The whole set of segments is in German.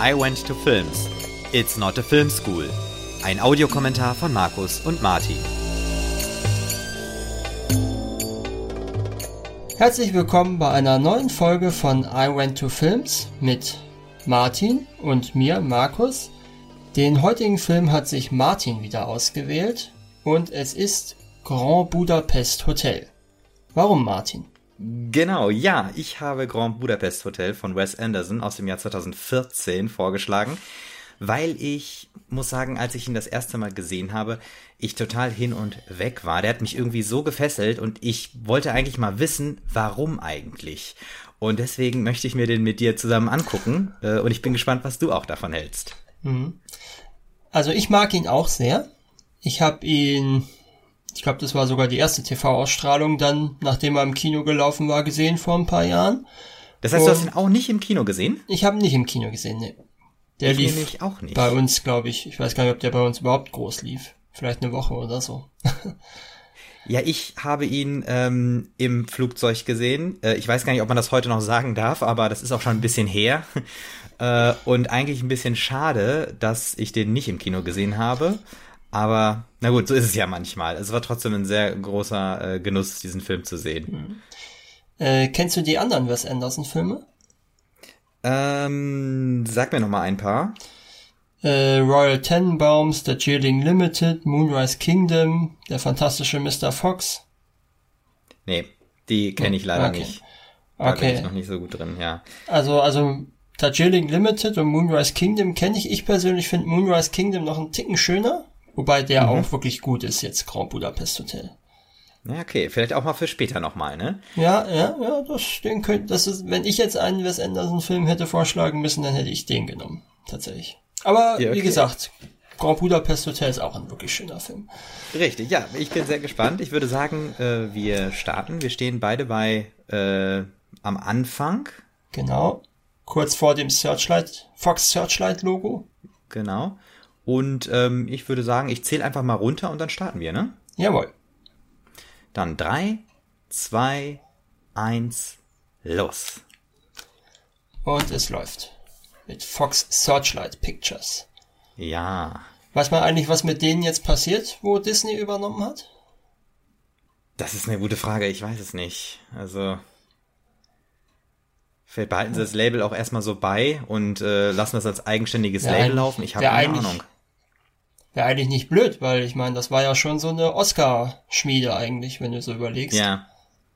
I Went to Films. It's not a film school. Ein Audiokommentar von Markus und Martin. Herzlich willkommen bei einer neuen Folge von I Went to Films mit Martin und mir, Markus. Den heutigen Film hat sich Martin wieder ausgewählt und es ist Grand Budapest Hotel. Warum Martin? Genau, ja, ich habe Grand Budapest Hotel von Wes Anderson aus dem Jahr 2014 vorgeschlagen, weil ich muss sagen, als ich ihn das erste Mal gesehen habe, ich total hin und weg war. Der hat mich irgendwie so gefesselt und ich wollte eigentlich mal wissen, warum eigentlich. Und deswegen möchte ich mir den mit dir zusammen angucken äh, und ich bin gespannt, was du auch davon hältst. Mhm. Also ich mag ihn auch sehr. Ich habe ihn ich glaube, das war sogar die erste TV-Ausstrahlung dann, nachdem er im Kino gelaufen war, gesehen vor ein paar Jahren. Das heißt, Und du hast ihn auch nicht im Kino gesehen? Ich habe ihn nicht im Kino gesehen, ne. Der ich lief auch nicht. bei uns, glaube ich. Ich weiß gar nicht, ob der bei uns überhaupt groß lief. Vielleicht eine Woche oder so. ja, ich habe ihn ähm, im Flugzeug gesehen. Äh, ich weiß gar nicht, ob man das heute noch sagen darf, aber das ist auch schon ein bisschen her. Äh, und eigentlich ein bisschen schade, dass ich den nicht im Kino gesehen habe. Aber na gut, so ist es ja manchmal. Es war trotzdem ein sehr großer äh, Genuss, diesen Film zu sehen. Mhm. Äh, kennst du die anderen Wes Anderson-Filme? Ähm, sag mir noch mal ein paar. Äh, Royal Tenenbaums, The Chilling Limited, Moonrise Kingdom, Der fantastische Mr. Fox. Nee, die kenne ich leider okay. nicht. Da okay. bin ich noch nicht so gut drin, ja. Also, also Darjeeling Limited und Moonrise Kingdom kenne ich. Ich persönlich finde Moonrise Kingdom noch einen Ticken schöner. Wobei der mhm. auch wirklich gut ist jetzt, Grand Budapest Hotel. Ja, okay, vielleicht auch mal für später nochmal, ne? Ja, ja, ja, das, den könnte, das ist, wenn ich jetzt einen Wes Anderson Film hätte vorschlagen müssen, dann hätte ich den genommen, tatsächlich. Aber, ja, okay. wie gesagt, Grand Budapest Hotel ist auch ein wirklich schöner Film. Richtig, ja, ich bin sehr gespannt. Ich würde sagen, äh, wir starten. Wir stehen beide bei, äh, am Anfang. Genau. Kurz vor dem Searchlight, Fox Searchlight Logo. Genau. Und ähm, ich würde sagen, ich zähle einfach mal runter und dann starten wir, ne? Jawohl. Dann drei, zwei, eins, los. Und es läuft. Mit Fox Searchlight Pictures. Ja. Weiß man eigentlich, was mit denen jetzt passiert, wo Disney übernommen hat? Das ist eine gute Frage, ich weiß es nicht. Also. Vielleicht behalten sie das Label auch erstmal so bei und äh, lassen das als eigenständiges ja, Label laufen. Ich habe keine Ahnung. Wäre eigentlich nicht blöd, weil ich meine, das war ja schon so eine Oscar-Schmiede eigentlich, wenn du so überlegst. Ja,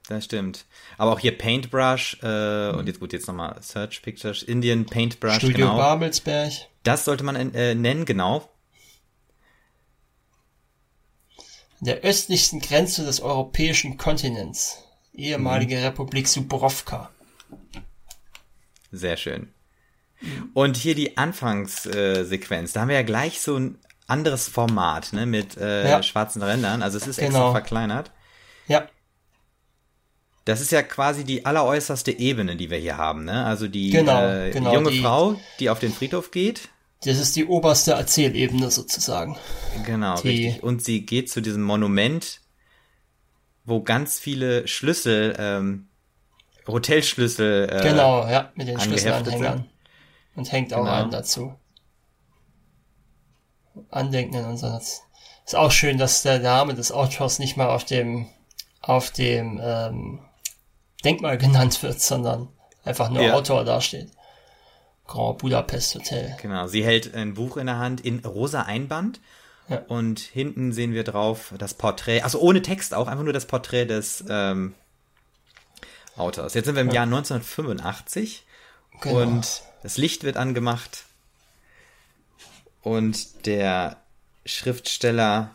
das stimmt. Aber auch hier Paintbrush äh, und jetzt gut, jetzt nochmal Search Pictures, Indian Paintbrush, Studio genau. Babelsberg. Das sollte man äh, nennen, genau. der östlichsten Grenze des europäischen Kontinents. Ehemalige mhm. Republik Subrovka. Sehr schön. Und hier die Anfangssequenz. da haben wir ja gleich so ein anderes Format, ne, mit äh, ja. schwarzen Rändern. Also es ist extra genau. verkleinert. Ja. Das ist ja quasi die alleräußerste Ebene, die wir hier haben, ne? Also die, genau, äh, genau, junge die, Frau, die auf den Friedhof geht. Das ist die oberste Erzählebene sozusagen. Genau, die, richtig. Und sie geht zu diesem Monument, wo ganz viele Schlüssel, ähm, Hotelschlüssel, äh, genau, ja, mit den Schlüsselanhängern. Und hängt auch genau. einen dazu. Andenken in unserem Satz. Ist auch schön, dass der Name des Autors nicht mal auf dem auf dem ähm, Denkmal genannt wird, sondern einfach nur ja. Autor dasteht. Grand Budapest Hotel. Genau, sie hält ein Buch in der Hand in rosa Einband. Ja. Und hinten sehen wir drauf das Porträt, also ohne Text auch, einfach nur das Porträt des ähm, Autors. Jetzt sind wir im ja. Jahr 1985 genau. und das Licht wird angemacht und der Schriftsteller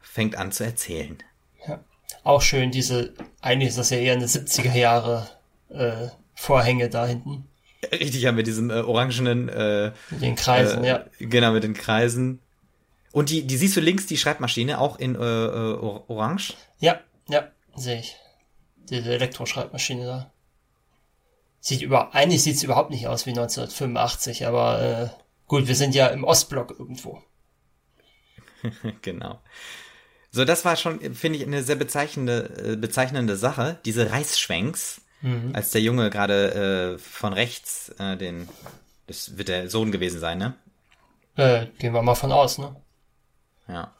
fängt an zu erzählen. Ja. Auch schön, diese, eigentlich ist das ja eher eine 70er Jahre äh, Vorhänge da hinten. Richtig, ja, mit diesem äh, orangenen äh, Mit den Kreisen, äh, ja. Genau, mit den Kreisen. Und die, die siehst du links, die Schreibmaschine, auch in äh, äh Orange? Ja, ja, sehe ich. Diese Elektroschreibmaschine da. Sieht über, eigentlich sieht es überhaupt nicht aus wie 1985, aber äh, Gut, wir sind ja im Ostblock irgendwo. genau. So, das war schon, finde ich, eine sehr bezeichnende, äh, bezeichnende Sache, diese Reißschwenks, mhm. als der Junge gerade äh, von rechts äh, den Das wird der Sohn gewesen sein, ne? Äh, gehen wir mal von aus, ne? Ja.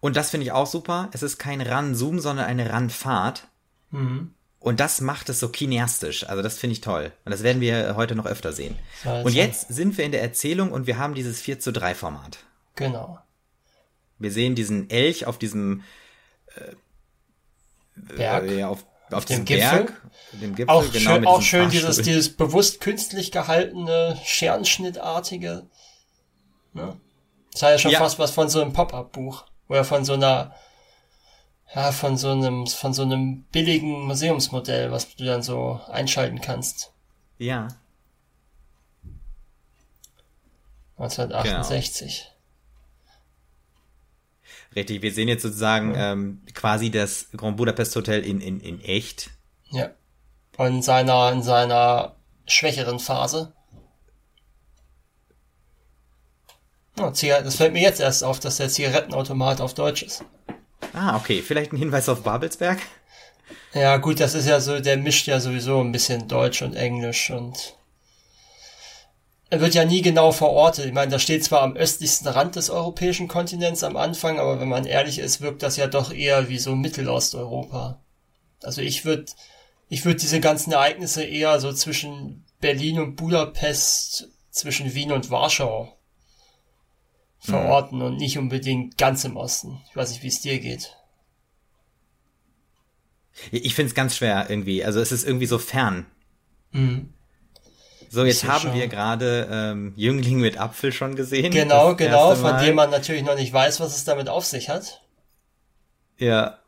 Und das finde ich auch super. Es ist kein Ran-Zoom, sondern eine Ran-Fahrt. Mhm. Und das macht es so kineastisch. Also das finde ich toll. Und das werden wir heute noch öfter sehen. Ja, und jetzt sind wir in der Erzählung und wir haben dieses 4 zu 3 Format. Genau. Wir sehen diesen Elch auf diesem äh, Berg. Äh, ja, auf, auf dem diesem Gipfel. Berg, dem Gipfel, Auch genau, schön, auch schön dieses, dieses bewusst künstlich gehaltene, Scherenschnittartige. Ne? Das hat ja schon Ja. fast was von so einem Pop-Up-Buch. Oder von so einer, ja, von so einem, von so einem billigen Museumsmodell, was du dann so einschalten kannst. Ja. 1968. Richtig, wir sehen jetzt sozusagen ähm, quasi das Grand Budapest Hotel in, in, in echt. Ja. Und in seiner, in seiner schwächeren Phase. Ziga- das fällt mir jetzt erst auf, dass der Zigarettenautomat auf Deutsch ist. Ah, okay, vielleicht ein Hinweis auf Babelsberg. Ja, gut, das ist ja so, der mischt ja sowieso ein bisschen Deutsch und Englisch und er wird ja nie genau verortet. Ich meine, da steht zwar am östlichsten Rand des europäischen Kontinents am Anfang, aber wenn man ehrlich ist, wirkt das ja doch eher wie so Mittelosteuropa. Also ich würde, ich würde diese ganzen Ereignisse eher so zwischen Berlin und Budapest, zwischen Wien und Warschau verorten und nicht unbedingt ganz im Osten. Ich weiß nicht, wie es dir geht. Ich finde es ganz schwer irgendwie. Also es ist irgendwie so fern. Mhm. So, jetzt haben schon. wir gerade ähm, Jüngling mit Apfel schon gesehen. Genau, genau, von dem man natürlich noch nicht weiß, was es damit auf sich hat. Ja.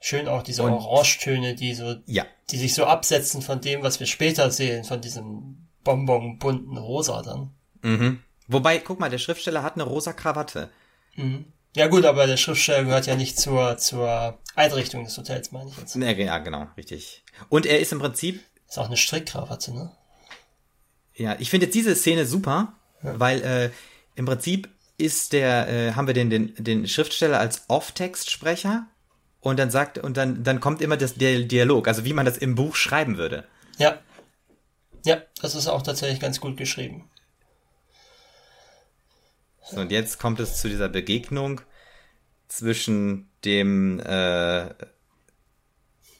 Schön auch diese Und- Orangetöne, die so, Ja. die sich so absetzen von dem, was wir später sehen, von diesem bonbonbunten Rosa dann. Mhm. Wobei, guck mal, der Schriftsteller hat eine rosa Krawatte. Ja gut, aber der Schriftsteller gehört ja nicht zur, zur Einrichtung des Hotels, meine ich jetzt. Ja, ja, genau, richtig. Und er ist im Prinzip Ist auch eine Strickkrawatte, ne? Ja, ich finde jetzt diese Szene super, weil äh, im Prinzip ist der, äh, haben wir den, den, den Schriftsteller als Off-Text-Sprecher und dann sagt, und dann, dann kommt immer das, der Dialog, also wie man das im Buch schreiben würde. Ja. Ja, das ist auch tatsächlich ganz gut geschrieben. So, und jetzt kommt es zu dieser Begegnung zwischen dem äh,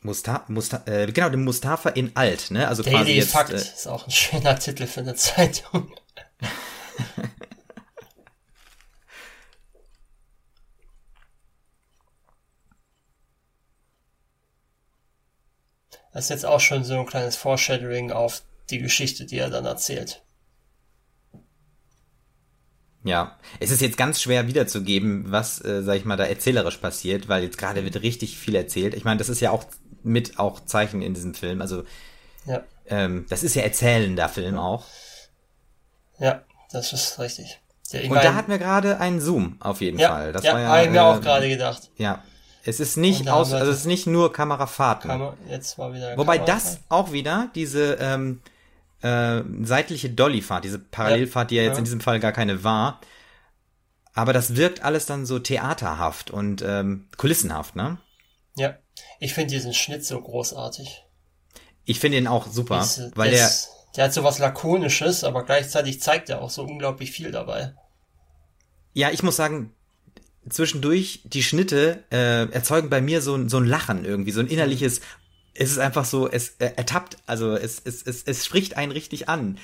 Musta Musta äh, genau, dem Mustafa in Alt, ne? Also quasi Daily jetzt Fakt äh, ist auch ein schöner Titel für eine Zeitung. Das ist jetzt auch schon so ein kleines Foreshadowing auf die Geschichte, die er dann erzählt. Ja, es ist jetzt ganz schwer wiederzugeben, was, äh, sag ich mal, da erzählerisch passiert, weil jetzt gerade wird richtig viel erzählt. Ich meine, das ist ja auch mit auch Zeichen in diesem Film. Also Ja, ähm, das ist ja erzählender Film auch. ja, das ist richtig. Ja, Und mein, da hatten wir gerade einen Zoom auf jeden ja, Fall. Das ja, war ja, habe ich mir äh, auch gerade gedacht. Ja, es ist nicht aus, haben wir also es ist nicht nur Kamerafahrten. Man, jetzt war wieder Wobei Kamera- das auch wieder diese ähm, äh, seitliche Dollyfahrt, diese Parallelfahrt, die ja jetzt in diesem Fall gar keine war. Aber das wirkt alles dann so theaterhaft und ähm, kulissenhaft, ne? Ja, ich finde diesen Schnitt so großartig. Ich finde ihn auch super, Diese- weil der, das, der hat so was Lakonisches, aber gleichzeitig zeigt er auch so unglaublich viel dabei. ja, ich muss sagen, zwischendurch die Schnitte äh, erzeugen bei mir so ein, so ein Lachen irgendwie, so ein innerliches, es ist einfach so, es äh, ertappt, also es, es, es, es spricht einen richtig an,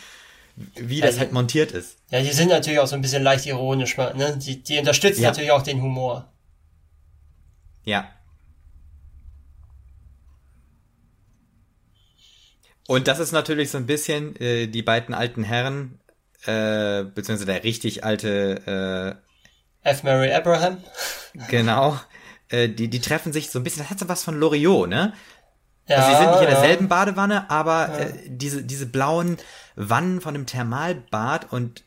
wie das Also- halt montiert ist. Ja, die sind natürlich auch so ein bisschen leicht ironisch, ne? Die, die unterstützen Ja. natürlich auch den Humor. Ja. Und das ist natürlich so ein bisschen äh, die beiden alten Herren, äh, beziehungsweise der richtig alte, F. Mary Abraham. äh, genau, äh, die, die treffen sich so ein bisschen, das hat so was von Loriot, ne? Ja, Also sie sind nicht in derselben Badewanne, aber äh, diese, diese blauen Wannen von dem Thermalbad und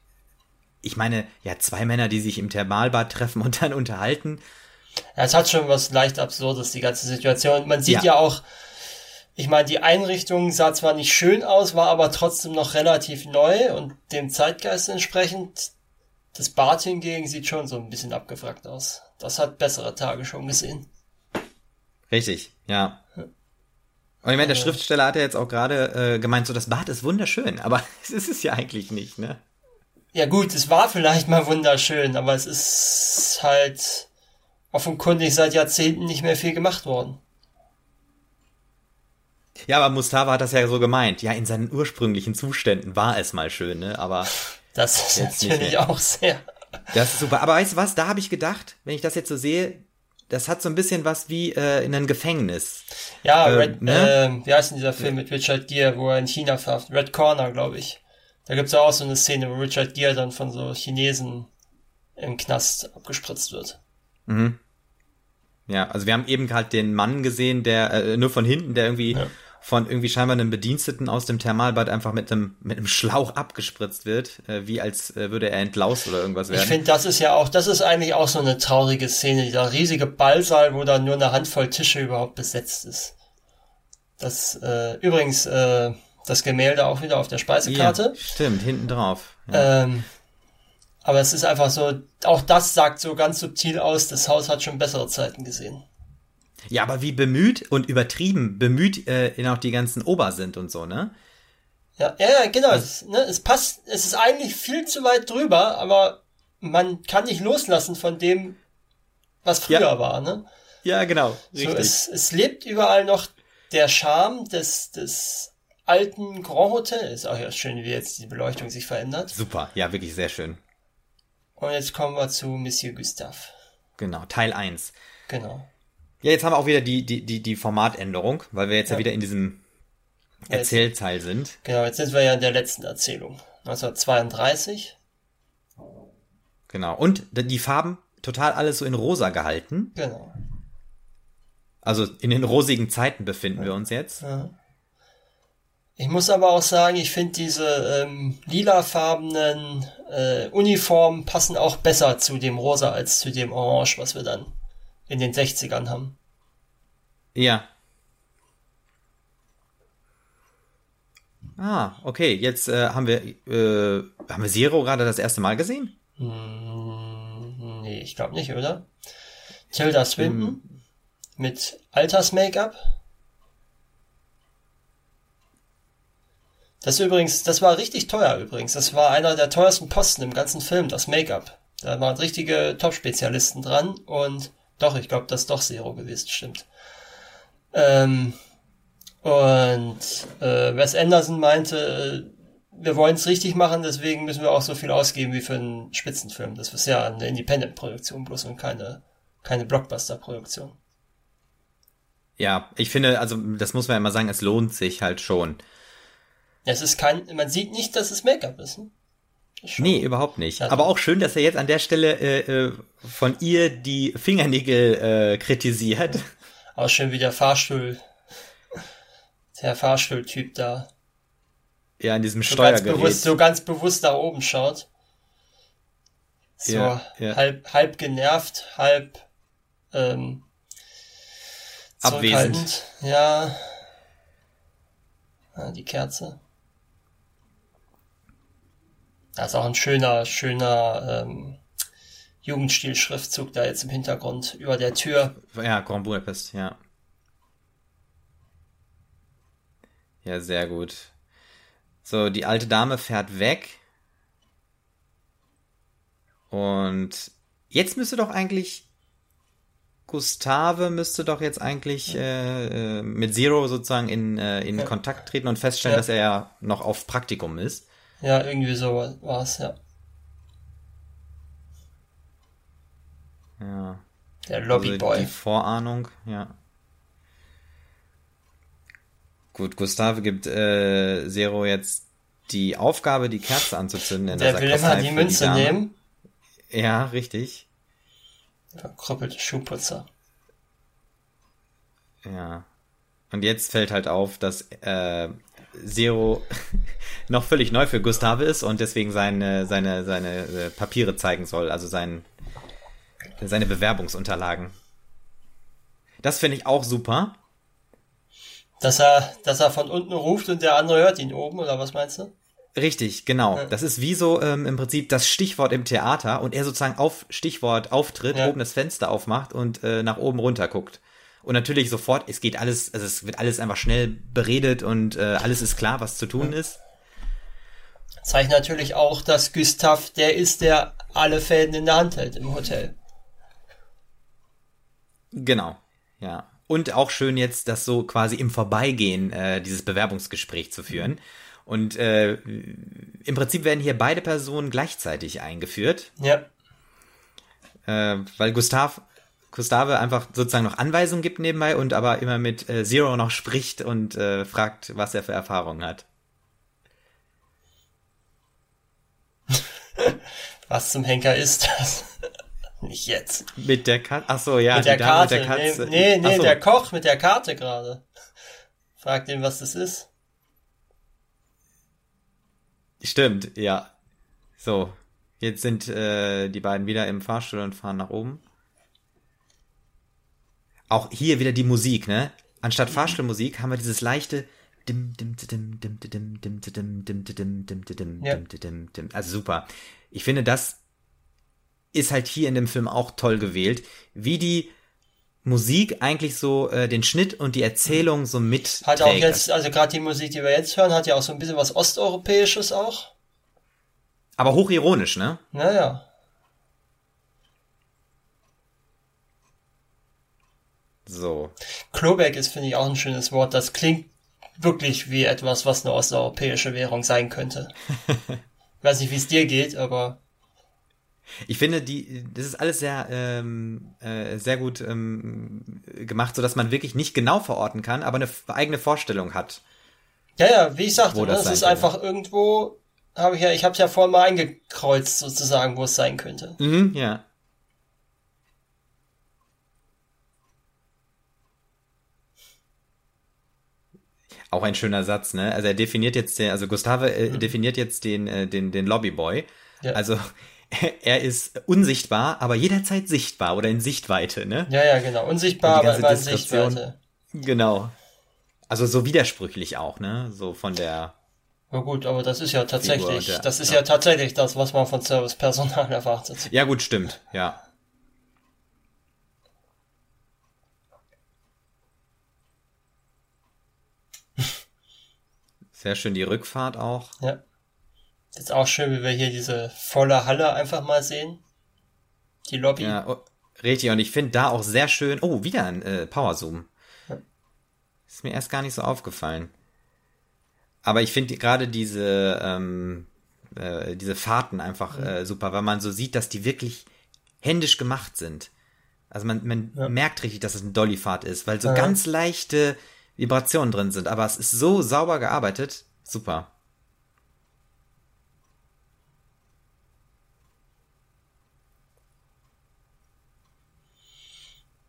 ich meine, ja, zwei Männer, die sich im Thermalbad treffen und dann unterhalten. Ja, es hat schon was leicht Absurdes, die ganze Situation. Man sieht Ja. ja, auch, ich meine, die Einrichtung sah zwar nicht schön aus, war aber trotzdem noch relativ neu und dem Zeitgeist entsprechend. Das Bad hingegen sieht schon so ein bisschen abgewrackt aus. Das hat bessere Tage schon gesehen. Richtig, ja. Und ich meine, der Schriftsteller hat ja jetzt auch gerade äh, gemeint, so das Bad ist wunderschön, aber es ist es ja eigentlich nicht, ne? Ja gut, es war vielleicht mal wunderschön, aber es ist halt offenkundig seit Jahrzehnten nicht mehr viel gemacht worden. Ja, aber Mustafa hat das ja so gemeint. Ja, in seinen ursprünglichen Zuständen war es mal schön, ne? Aber das ist natürlich auch sehr. Das ist super. Aber weißt du was? Da habe ich gedacht, wenn ich das jetzt so sehe, das hat so ein bisschen was wie äh, in einem Gefängnis. Ja, äh, Red, ne? äh, wie heißt denn dieser Film mit Richard Gere, wo er in China verhaftet? Red Corner, glaube ich. Da gibt's ja auch so eine Szene, wo Richard Gere dann von so Chinesen im Knast abgespritzt wird. Mhm. Ja, also wir haben eben halt den Mann gesehen, der äh, nur von hinten, der irgendwie ja. Von irgendwie scheinbar einem Bediensteten aus dem Thermalbad einfach mit einem mit einem Schlauch abgespritzt wird, äh, wie als äh, würde er entlaust oder irgendwas werden. Ich finde, das ist ja auch, das ist eigentlich auch so eine traurige Szene, dieser riesige Ballsaal, wo dann nur eine Handvoll Tische überhaupt besetzt ist. Das äh, übrigens äh, das Gemälde auch wieder auf der Speisekarte. Ja, stimmt, hinten drauf. Ja. Ähm, aber es ist einfach so, auch das sagt so ganz subtil aus, das Haus hat schon bessere Zeiten gesehen. Ja, aber wie bemüht und übertrieben bemüht äh, auch die ganzen Ober sind und so, ne? Ja, ja, genau. Also, es, ne, es passt, es ist eigentlich viel zu weit drüber, aber man kann nicht loslassen von dem, was früher ja. war, ne? Ja, genau. Richtig. So, es, es lebt überall noch der Charme des, des alten Grand Hotel. Ist auch ja schön, wie jetzt die Beleuchtung sich verändert. Super, ja, wirklich sehr schön. Und jetzt kommen wir zu Monsieur Gustave. Genau, Teil 1. Genau. Ja, jetzt haben wir auch wieder die, die, die, die Formatänderung, weil wir jetzt ja, ja wieder in diesem Erzählteil sind. Genau, jetzt sind wir ja in der letzten Erzählung. 1932. Genau. Und die Farben total alles so in rosa gehalten. Genau. Also in den rosigen Zeiten befinden ja. wir uns jetzt. Ja. Ich muss aber auch sagen, ich finde diese ähm, lilafarbenen äh, Uniformen passen auch besser zu dem Rosa als zu dem Orange, was wir dann in den 60ern haben. Ja. Ah, okay. Jetzt äh, haben wir äh, haben wir Zero gerade das erste Mal gesehen? Hm, nee, ich glaube nicht, oder? Tilda Swinton hm. mit Alters-Make-up. Das übrigens, das war richtig teuer übrigens. Das war einer der teuersten Posten im ganzen Film, das Make-up. Da waren richtige Top-Spezialisten dran und doch, ich glaube, das ist doch Zero gewesen, stimmt. Ähm, und äh, Wes Anderson meinte, wir wollen es richtig machen, deswegen müssen wir auch so viel ausgeben wie für einen Spitzenfilm. Das ist ja eine Independent-Produktion bloß und keine, keine Blockbuster-Produktion. Ja, ich finde, also das muss man ja immer sagen, es lohnt sich halt schon. Es ist kein, man sieht nicht, dass es Make-up ist. Ne? Nee, überhaupt nicht. Also. Aber auch schön, dass er jetzt an der Stelle äh, äh, von ihr die Fingernägel äh, kritisiert. Auch schön wie der Fahrstuhl, der Fahrstuhltyp da. Ja, in diesem so Steuergerät. Ganz bewusst, so ganz bewusst nach oben schaut. So ja, ja. halb, halb genervt, halb ähm, abwesend. Ja. ja. Die Kerze. Das ist auch ein schöner, schöner ähm, Jugendstil-Schriftzug da jetzt im Hintergrund über der Tür. Ja, Grand Budapest, ja. Ja, sehr gut. So, die alte Dame fährt weg. Und jetzt müsste doch eigentlich Gustave müsste doch jetzt eigentlich äh, äh, mit Zero sozusagen in, äh, in ja. Kontakt treten und feststellen, ja. dass er ja noch auf Praktikum ist. Ja, irgendwie so war es, ja. Ja. Der Lobbyboy. Also die Vorahnung, ja. Gut, Gustave gibt äh, Zero jetzt die Aufgabe, die Kerze anzuzünden. In der, der will immer die Münze die nehmen. Ja, richtig. Verkrüppelte Schuhputzer. Ja. Und jetzt fällt halt auf, dass äh, Zero noch völlig neu für Gustave ist und deswegen seine, seine, seine äh, Papiere zeigen soll, also sein, seine Bewerbungsunterlagen. Das finde ich auch super. Dass er, dass er von unten ruft und der andere hört ihn oben, oder was meinst du? Richtig, genau. Ja. Das ist wie so ähm, im Prinzip das Stichwort im Theater und er sozusagen auf Stichwort auftritt, ja. oben das Fenster aufmacht und äh, nach oben runter guckt. Und natürlich sofort, es geht alles, also es wird alles einfach schnell beredet und äh, alles ist klar, was zu tun ist. Zeigt natürlich auch, dass Gustav der ist, der alle Fäden in der Hand hält im Hotel. Genau, ja. Und auch schön jetzt, das so quasi im Vorbeigehen äh, dieses Bewerbungsgespräch zu führen. Und äh, im Prinzip werden hier beide Personen gleichzeitig eingeführt. Ja. Äh, weil Gustav Gustave einfach sozusagen noch Anweisungen gibt nebenbei und aber immer mit äh, Zero noch spricht und äh, fragt, was er für Erfahrungen hat. Was zum Henker ist das? Nicht jetzt. Mit der Katze. Ach so, ja, mit der, Karte. Mit der Katze. Nee, nee, nee so. der Koch mit der Karte gerade. Fragt ihn, was das ist. Stimmt, ja. So, jetzt sind äh, die beiden wieder im Fahrstuhl und fahren nach oben. Auch hier wieder die Musik, ne? Anstatt Fahrstuhlmusik haben wir dieses leichte also super. Ich finde, das ist halt hier in dem Film auch toll gewählt, wie die Musik eigentlich so äh, den Schnitt und die Erzählung so mit hat auch jetzt also gerade die Musik die wir jetzt hören hat ja auch so ein bisschen was osteuropäisches auch aber hochironisch ne naja so Klobeck ist finde ich auch ein schönes Wort das klingt wirklich wie etwas was eine osteuropäische Währung sein könnte weiß nicht wie es dir geht aber ich finde, die, das ist alles sehr, ähm, äh, sehr gut ähm, gemacht, so dass man wirklich nicht genau verorten kann, aber eine eigene Vorstellung hat. Ja, ja, wie ich sagte, ne, das, das ist einfach irgendwo, habe ich ja, ich habe es ja vorhin mal eingekreuzt sozusagen, wo es sein könnte. Mhm, ja. Auch ein schöner Satz, ne? Also er definiert jetzt den, also Gustave äh, mhm. definiert jetzt den, äh, den, den Lobbyboy. Ja. Also er ist unsichtbar, aber jederzeit sichtbar oder in Sichtweite, ne? Ja, ja, genau. Unsichtbar, aber immer in Sichtweite. Genau. Also so widersprüchlich auch, ne? So von der. Ja gut, aber das ist ja tatsächlich, der, das ist ja. ja tatsächlich das, was man von Servicepersonal erwartet. Ja gut, stimmt, ja. Sehr schön die Rückfahrt auch. Ja. Ist auch schön, wie wir hier diese volle Halle einfach mal sehen. Die Lobby. Ja, oh, richtig. Und ich finde da auch sehr schön. Oh, wieder ein äh, Power Zoom. Ja. Ist mir erst gar nicht so aufgefallen. Aber ich finde gerade diese, ähm, äh, diese Fahrten einfach mhm. äh, super, weil man so sieht, dass die wirklich händisch gemacht sind. Also man, man ja. merkt richtig, dass es eine Dolly-Fahrt ist, weil so ja. ganz leichte Vibrationen drin sind. Aber es ist so sauber gearbeitet. Super.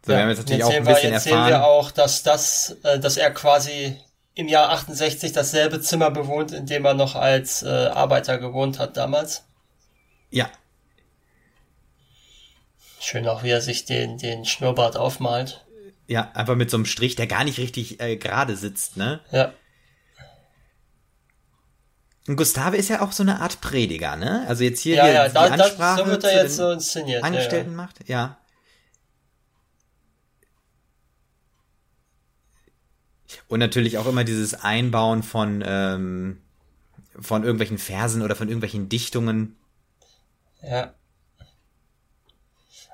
So, ja, wir haben jetzt natürlich jetzt auch ein bisschen wir, jetzt erfahren. Sehen wir auch, dass das, äh, dass er quasi im Jahr 68 dasselbe Zimmer bewohnt, in dem er noch als äh, Arbeiter gewohnt hat damals. Ja. Schön auch, wie er sich den, den Schnurrbart aufmalt. Ja, einfach mit so einem Strich, der gar nicht richtig äh, gerade sitzt, ne? Ja. Und Gustave ist ja auch so eine Art Prediger, ne? Also jetzt hier, ja, hier ja, die da, Ansprache da, so wird er jetzt so inszeniert. Angestellten ja, ja. macht, ja. Und natürlich auch immer dieses Einbauen von, ähm, von irgendwelchen Versen oder von irgendwelchen Dichtungen. Ja.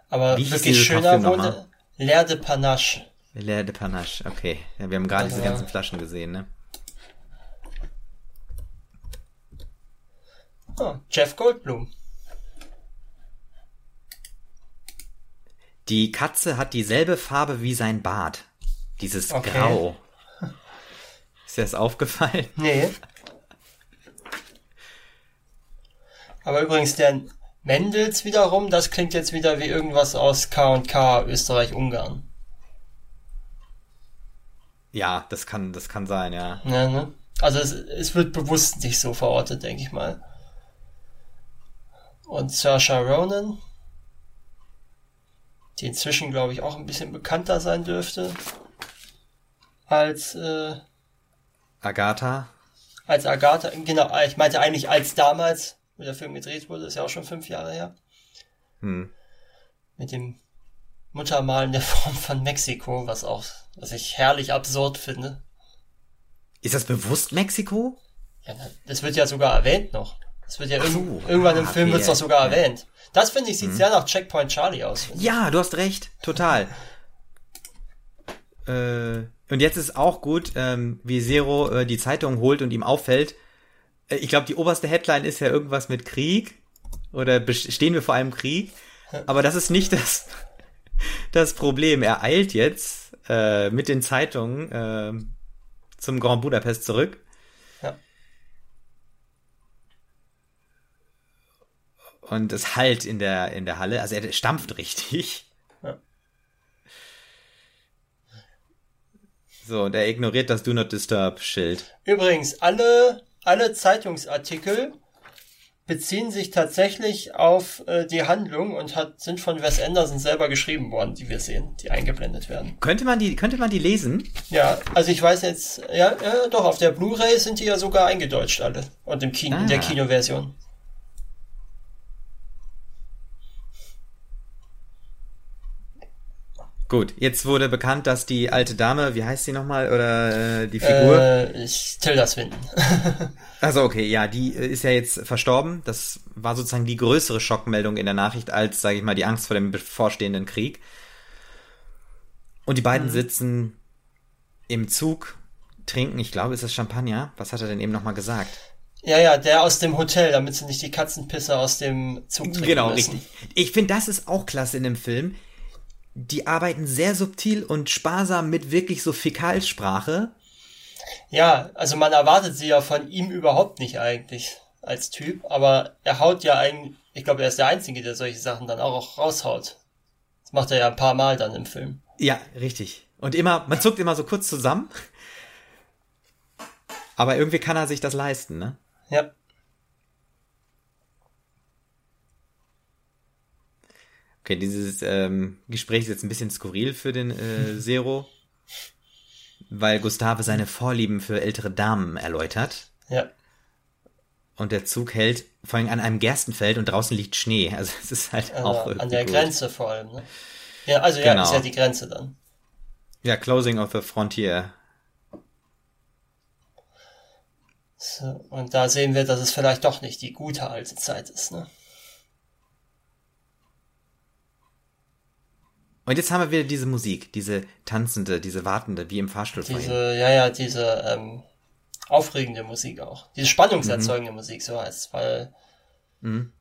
Aber Wie wirklich schöner wurde L'air de Panache. L'air de Panache, okay. Ja, wir haben gerade diese ganzen Flaschen gesehen, ne? Oh, Jeff Goldblum. Die Katze hat dieselbe Farbe wie sein Bart. Dieses okay. Grau. Ist dir das aufgefallen? Nee. Aber übrigens, der Mendels wiederum, das klingt jetzt wieder wie irgendwas aus K&K Österreich-Ungarn. Ja, das kann, das kann sein, ja. ja ne? Also es, es wird bewusst nicht so verortet, denke ich mal. Und Saoirse Ronan, die inzwischen, glaube ich, auch ein bisschen bekannter sein dürfte als äh, Agatha? Als Agatha, genau, ich meinte eigentlich als damals, wo der Film gedreht wurde, ist ja auch schon fünf Jahre her. Hm. Mit dem Muttermal in der Form von Mexiko, was auch, was ich herrlich absurd finde. Ist das bewusst Mexiko? Ja, das wird ja sogar erwähnt noch. Das wird ja so. irgendwann im Ah, Film okay, wird's doch sogar ja. Erwähnt. Das finde ich sieht sehr nach Checkpoint Charlie aus. Ja, du hast recht, total. äh, und jetzt ist auch gut, ähm, wie Zero äh, die Zeitung holt und ihm auffällt. Äh, ich glaube, die oberste Headline ist ja irgendwas mit Krieg oder stehen wir vor einem Krieg. Aber das ist nicht das, das Problem. Er eilt jetzt äh, mit den Zeitungen äh, zum Grand Budapest zurück. Ja. Und es halt in der, in der Halle. Also er stampft richtig. Ja. So, und er ignoriert das Do Not Disturb Schild. Übrigens, alle, alle Zeitungsartikel beziehen sich tatsächlich auf äh, die Handlung und hat, sind von Wes Anderson selber geschrieben worden, die wir sehen, die eingeblendet werden. Könnte man die, könnte man die lesen? Ja, also ich weiß jetzt, ja, ja doch, auf der Blu-ray sind die ja sogar eingedeutscht alle. Und im Kino, in der Ah. Kinoversion. Gut, jetzt wurde bekannt, dass die alte Dame, wie heißt sie nochmal, oder äh, die Figur? Äh, ich Tilda Swinton. Also okay, ja, die äh, ist ja jetzt verstorben. Das war sozusagen die größere Schockmeldung in der Nachricht als, sage ich mal, die Angst vor dem bevorstehenden Krieg. Und die beiden sitzen im Zug, trinken, ich glaube, ist das Champagner. Was hat er denn eben nochmal gesagt? ja, ja, der aus dem Hotel, damit sie nicht die Katzenpisse aus dem Zug trinken Genau, müssen. richtig. Ich finde, das ist auch klasse in dem Film. Die arbeiten sehr subtil und sparsam mit wirklich so Fäkalsprache. Ja, also man erwartet sie ja von ihm überhaupt nicht eigentlich als Typ, aber er haut ja eigentlich, ich glaube, er ist der Einzige, der solche Sachen dann auch raushaut. Das macht er ja ein paar Mal dann im Film. Ja, richtig. Und immer, man zuckt immer so kurz zusammen. Aber irgendwie kann er sich das leisten, ne? Ja. Okay, dieses ähm, Gespräch ist jetzt ein bisschen skurril für den äh, Zero, weil Gustave seine Vorlieben für ältere Damen erläutert. Ja. Und der Zug hält vor allem an einem Gerstenfeld und draußen liegt Schnee. Also es ist halt Also auch an der gut. Grenze vor allem, ne? Ja, also ja, Genau. ist ja die Grenze dann. Ja, Closing of the Frontier. So, und da sehen wir, dass es vielleicht doch nicht die gute alte Zeit ist, ne? Und jetzt haben wir wieder diese Musik, diese tanzende, diese wartende, wie im Fahrstuhl vorhin. Diese, ja, ja, diese ähm, aufregende Musik auch. Diese spannungserzeugende Musik, so heißt weil Mhm.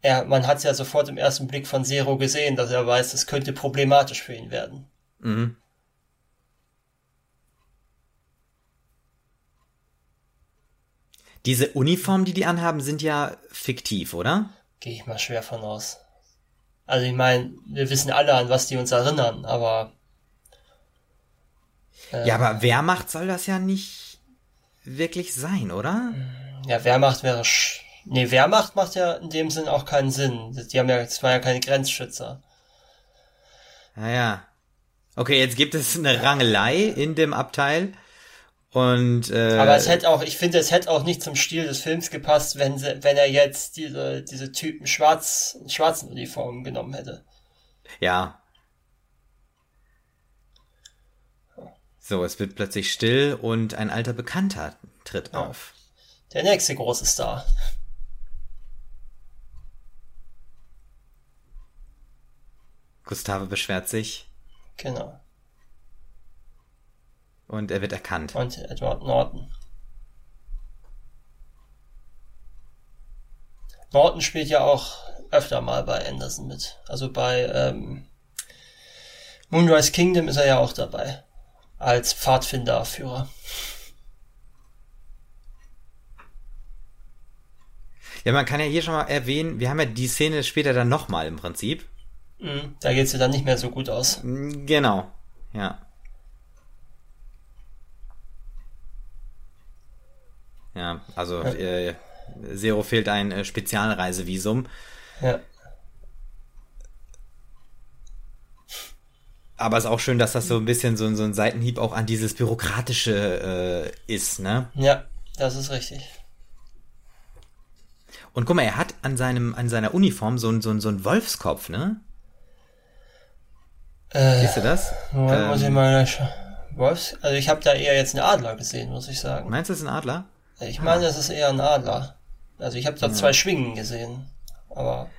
er, man hat ja sofort im ersten Blick von Zero gesehen, dass er weiß, es könnte problematisch für ihn werden. Mhm. Diese Uniformen, die die anhaben, sind ja fiktiv, oder? Gehe ich mal schwer von aus. Also ich meine, wir wissen alle, an was die uns erinnern, aber Ja, aber Wehrmacht soll das ja nicht wirklich sein, oder? ja, Wehrmacht wäre sch Nee, Wehrmacht macht ja in dem Sinn auch keinen Sinn. Die haben ja, das waren ja keine Grenzschützer. Naja. Okay, jetzt gibt es eine Rangelei in dem Abteil. Und äh, Aber es hätte auch, ich finde, es hätte auch nicht zum Stil des Films gepasst, wenn sie, wenn er jetzt diese, diese Typen schwarz, schwarzen Uniformen genommen hätte. ja. So, es wird plötzlich still und ein alter Bekannter tritt auf. Der nächste große Star. Gustave beschwert sich Genau. Und er wird erkannt. Und Edward Norton. Norton spielt ja auch öfter mal bei Anderson mit. Also bei ähm, Moonrise Kingdom ist er ja auch dabei. Als Pfadfinderführer. Ja, man kann ja hier schon mal erwähnen, wir haben ja die Szene später dann nochmal im Prinzip. Mhm. Da geht's dir dann nicht mehr so gut aus. Mm, Genau, ja. Ja, also äh, Zero fehlt ein äh, Spezialreisevisum. Ja. Aber es ist auch schön, dass das so ein bisschen so, so ein Seitenhieb auch an dieses Bürokratische äh, ist, ne? Ja, das ist richtig. Und guck mal, er hat an seinem, an seiner Uniform so ein, so so ein Wolfskopf, ne? Äh, Siehst du das? Moment, Ähm, muss ich mal sch- Wolfs? Also ich habe da eher jetzt einen Adler gesehen, muss ich sagen. Meinst du, das ist ein Adler? Ich meine, das ist eher ein Adler. Also ich habe da zwei Schwingen gesehen. Aber.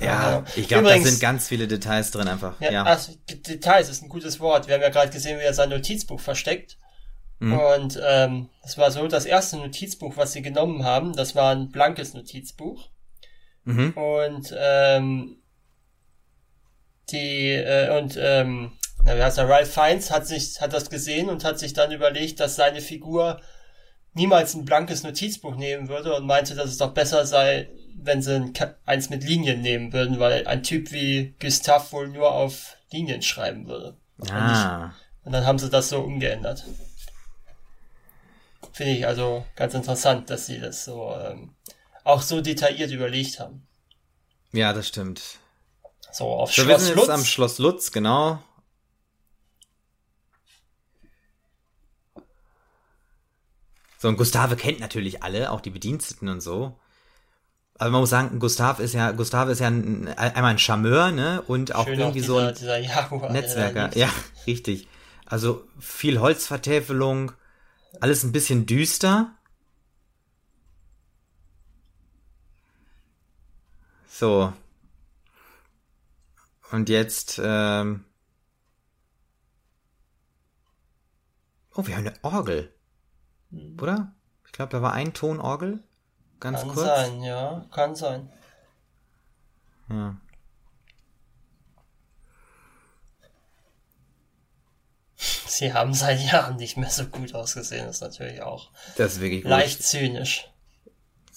Ja, auch- ich glaube, da sind ganz viele Details drin einfach. Ja, Ja. Ach, Details ist ein gutes Wort. Wir haben ja gerade gesehen, wie er sein Notizbuch versteckt. Mhm. Und ähm, das war so das erste Notizbuch, was sie genommen haben. Das war ein blankes Notizbuch. Mhm. Und ähm, die äh, und ähm, na, wie heißt er? Ralph Fiennes hat sich hat das gesehen und hat sich dann überlegt, dass seine Figur niemals ein blankes Notizbuch nehmen würde und meinte, dass es doch besser sei, wenn sie ein, eins mit Linien nehmen würden, weil ein Typ wie Gustav wohl nur auf Linien schreiben würde. Ah. Und dann haben sie das so umgeändert. Finde ich also ganz interessant, dass sie das so ähm, auch so detailliert überlegt haben. Ja, das stimmt. So auf So, wir Schloss sind Lutz. jetzt am Schloss Lutz, genau. So, und Gustave kennt natürlich alle, auch die Bediensteten und so. Aber man muss sagen, Gustav ist ja, Gustav ist ja ein, einmal ein Charmeur, ne? Und auch Schön irgendwie auch so ein dieser, dieser Jaguar, Netzwerker. Ja, richtig. Also viel Holzvertäfelung, alles ein bisschen düster. So. Und jetzt, ähm Oh, wir haben eine Orgel. Oder? Ich glaube, da war ein Ton Orgel. Ganz Kann kurz. sein, ja, kann sein. Ja. Sie haben seit Jahren nicht mehr so gut ausgesehen, ist natürlich auch Das ist wirklich gut. leicht zynisch.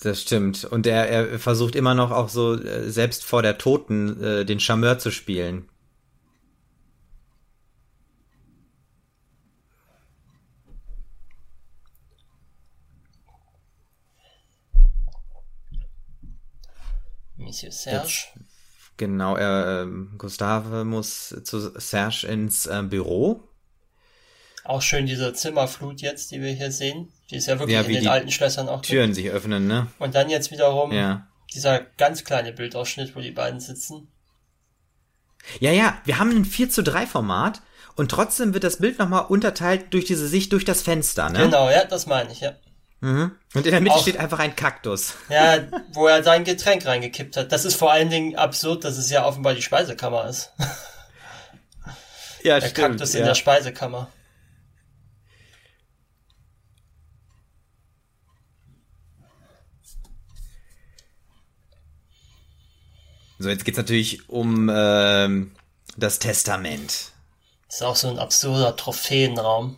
Das stimmt. Und er, er versucht immer noch auch so, äh, selbst vor der Toten, äh, den Charmeur zu spielen. Monsieur Serge. Genau, er, ähm, Gustave muss zu Serge ins äh, Büro. Auch schön diese Zimmerflut jetzt, die wir hier sehen. Die ist ja wirklich Ja, in den alten Schlössern auch. gibt. Türen sich öffnen, ne? Und dann jetzt wiederum Ja. dieser ganz kleine Bildausschnitt, wo die beiden sitzen. Ja, ja, wir haben ein 4 zu 3 Format und trotzdem wird das Bild nochmal unterteilt durch diese Sicht durch das Fenster, ne? Genau, ja, das meine ich, ja. Mhm. Und in der Mitte Auch- steht einfach ein Kaktus. Ja, wo er sein Getränk reingekippt hat. Das ist vor allen Dingen absurd, dass es ja offenbar die Speisekammer ist. Ja, Der Kaktus in der Speisekammer. So, jetzt geht's natürlich um ähm, das Testament. Das ist auch so ein absurder Trophäenraum.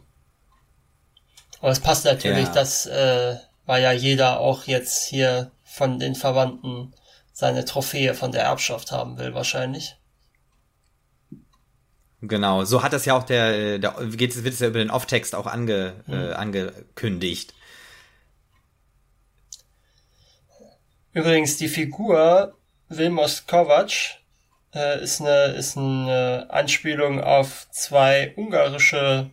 Aber es passt natürlich, Ja. dass, äh, weil ja jeder auch jetzt hier von den Verwandten seine Trophäe von der Erbschaft haben will, wahrscheinlich. Genau, so hat das ja auch der, der geht, wird es ja über den Off-Text auch ange, äh, angekündigt. Übrigens, die Figur Vilmos Kovac äh, ist eine ist eine Anspielung auf zwei ungarische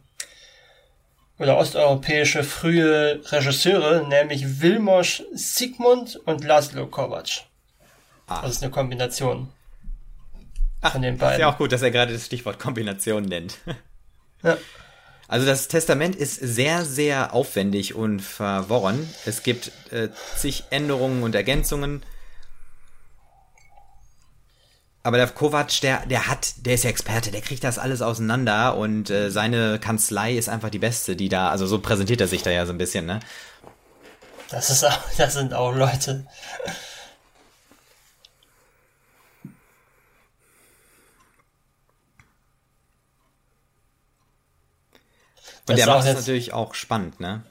oder osteuropäische frühe Regisseure, nämlich Vilmos Sigmund und Laszlo Kovac. Ah. Das ist eine Kombination Ach, von den Ist beiden. ja auch gut, dass er gerade das Stichwort Kombination nennt. Ja. Also das Testament ist sehr, sehr aufwendig und verworren. Es gibt äh, zig Änderungen und Ergänzungen. Aber der Kovac, der, der hat, der ist ja Experte, der kriegt das alles auseinander und äh, seine Kanzlei ist einfach die beste, die da, also so präsentiert er sich da ja so ein bisschen, ne? Das ist auch, das sind auch Leute. Und Das der macht es natürlich auch spannend, ne?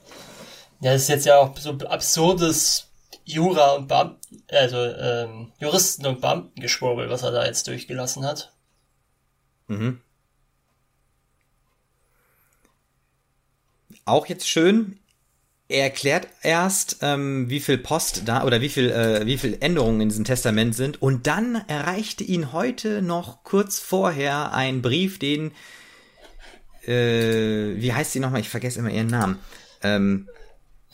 Ja, das ist jetzt ja auch so absurdes Jura und Beamten, also ähm, Juristen und Beamtengeschwurbel, was er da jetzt durchgelassen hat. Mhm. Auch jetzt schön. Er erklärt erst, ähm, wie viel Post da oder wie viel, äh, wie viel Änderungen in diesem Testament sind. Und dann erreichte ihn heute noch kurz vorher ein Brief, den, äh, wie heißt sie nochmal? Ich vergesse immer ihren Namen. Ähm,